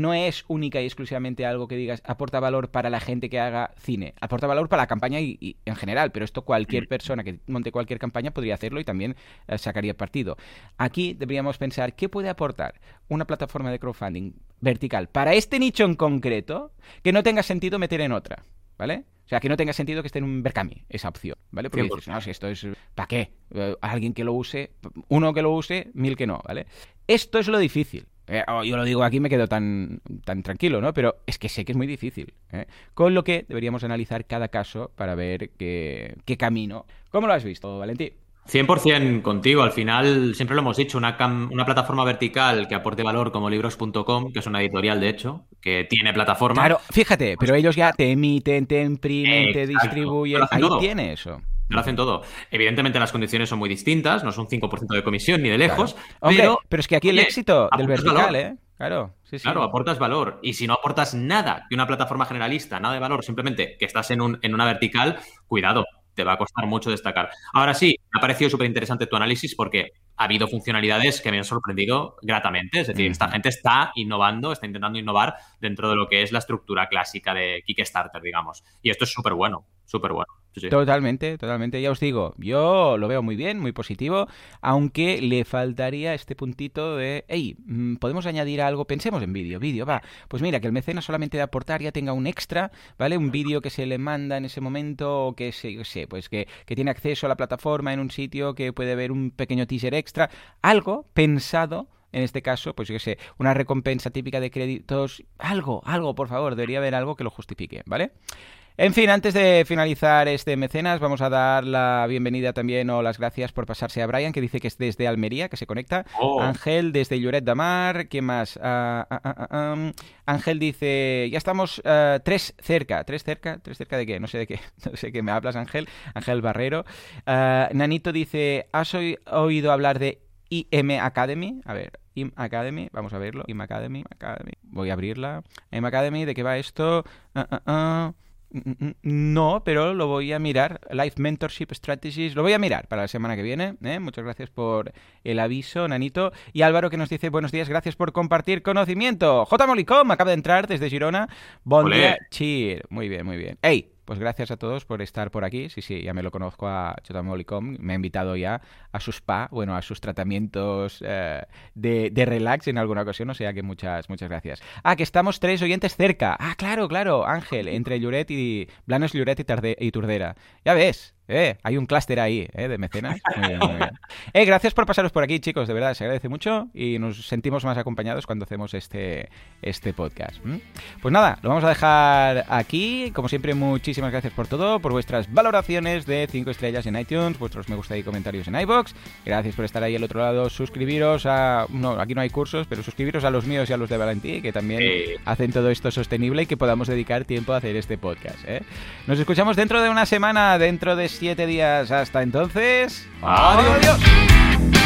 no es única y exclusivamente algo que digas aporta valor para la gente que haga cine, aporta valor para la campaña y, en general, pero esto cualquier persona que monte cualquier campaña podría hacerlo y también eh, sacaría partido. Aquí deberíamos pensar qué puede aportar una plataforma de crowdfunding vertical para este nicho en concreto que no tenga sentido meter en otra, ¿vale? O sea, que no tenga sentido que esté en un Berkami, esa opción, ¿vale? Porque dices, no, si esto es, ¿para qué? Eh, alguien que lo use, uno que lo use, mil que no, ¿vale? Esto es lo difícil. Eh, oh, yo lo digo aquí me quedo tan, tan tranquilo, ¿no? Pero es que sé que es muy difícil. ¿eh? Con lo que deberíamos analizar cada caso para ver qué, qué camino. ¿Cómo lo has visto, Valentín? 100% contigo. Al final, siempre lo hemos dicho, una, una plataforma vertical que aporte valor como libros.com, que es una editorial, de hecho, que tiene plataforma. Claro, fíjate, pero ellos ya te emiten, te imprimen, te distribuyen. Ahí tiene eso. Lo hacen todo. Evidentemente las condiciones son muy distintas, no son 5% de comisión ni de lejos. pero, pero es que aquí el éxito del vertical, ¿eh? Claro, sí, sí. Claro, aportas valor. Y si no aportas nada que una plataforma generalista, nada de valor, simplemente que estás en, un, en una vertical, cuidado, te va a costar mucho destacar. Ahora sí, me ha parecido súper interesante tu análisis porque ha habido funcionalidades que me han sorprendido gratamente. Es decir, esta gente está innovando, está intentando innovar dentro de lo que es la estructura clásica de Kickstarter, digamos. Y esto es súper bueno, súper bueno. Totalmente, totalmente. Ya os digo, yo lo veo muy bien, muy positivo, aunque le faltaría este puntito de, hey, mm, podemos añadir algo, pensemos en vídeo, vídeo, va. Pues mira, que el mecenas solamente de aportar ya tenga un extra, ¿vale? Un vídeo que se le manda en ese momento, o que se, sé, pues que, que tiene acceso a la plataforma en un sitio, que puede ver un pequeño teaser extra, algo pensado en este caso, pues yo sé, una recompensa típica de créditos, algo, algo, por favor, debería haber algo que lo justifique, ¿vale? En fin, antes de finalizar este mecenas, vamos a dar la bienvenida también o las gracias por pasarse a Brian, que dice que es desde Almería, que se conecta. Oh. Ángel desde Lloret de Mar. ¿Quién más? Ah, ah, ah, Ángel dice, ya estamos tres cerca. ¿Tres cerca? ¿Tres cerca de qué? No sé de qué. No sé qué me hablas, Ángel. Ángel Barrero. Nanito dice, ¿has oído hablar de IM Academy? A ver, IM Academy, vamos a verlo. IM Academy, Academy. Voy a abrirla. IM Academy, ¿de qué va esto? No, pero lo voy a mirar. Life Mentorship Strategies, lo voy a mirar para la semana que viene. ¿eh? Muchas gracias por el aviso, Nanito. Y Álvaro que nos dice buenos días, gracias por compartir conocimiento. J. Molicom acaba de entrar desde Girona. Bon día, cheer. Muy bien, muy bien. ¡Ey! Pues gracias a todos por estar por aquí. Sí, sí, ya me lo conozco a Chotamolicom. Me ha invitado ya a su spa, bueno, a sus tratamientos eh, de, relax en alguna ocasión. O sea que muchas, muchas gracias. Ah, que estamos tres oyentes cerca. Ah, claro, claro, Ángel, entre Lloret y Blanos Lloret y, y Turdera. Ya ves, eh, hay un clúster ahí, eh, de mecenas. Muy bien, muy bien. Eh, gracias por pasaros por aquí, chicos. De verdad, se agradece mucho y nos sentimos más acompañados cuando hacemos este, este podcast. Pues nada, lo vamos a dejar aquí. Como siempre, muchísimas gracias por todo, por vuestras valoraciones de 5 estrellas en iTunes, vuestros me gusta y comentarios en iBox. Gracias por estar ahí al otro lado. Suscribiros a. No, aquí no hay cursos, pero suscribiros a los míos y a los de Valentí, que también hacen todo esto sostenible y que podamos dedicar tiempo a hacer este podcast. ¿eh? Nos escuchamos dentro de una semana, dentro de siete días. Hasta entonces. Adiós. ¡Adiós!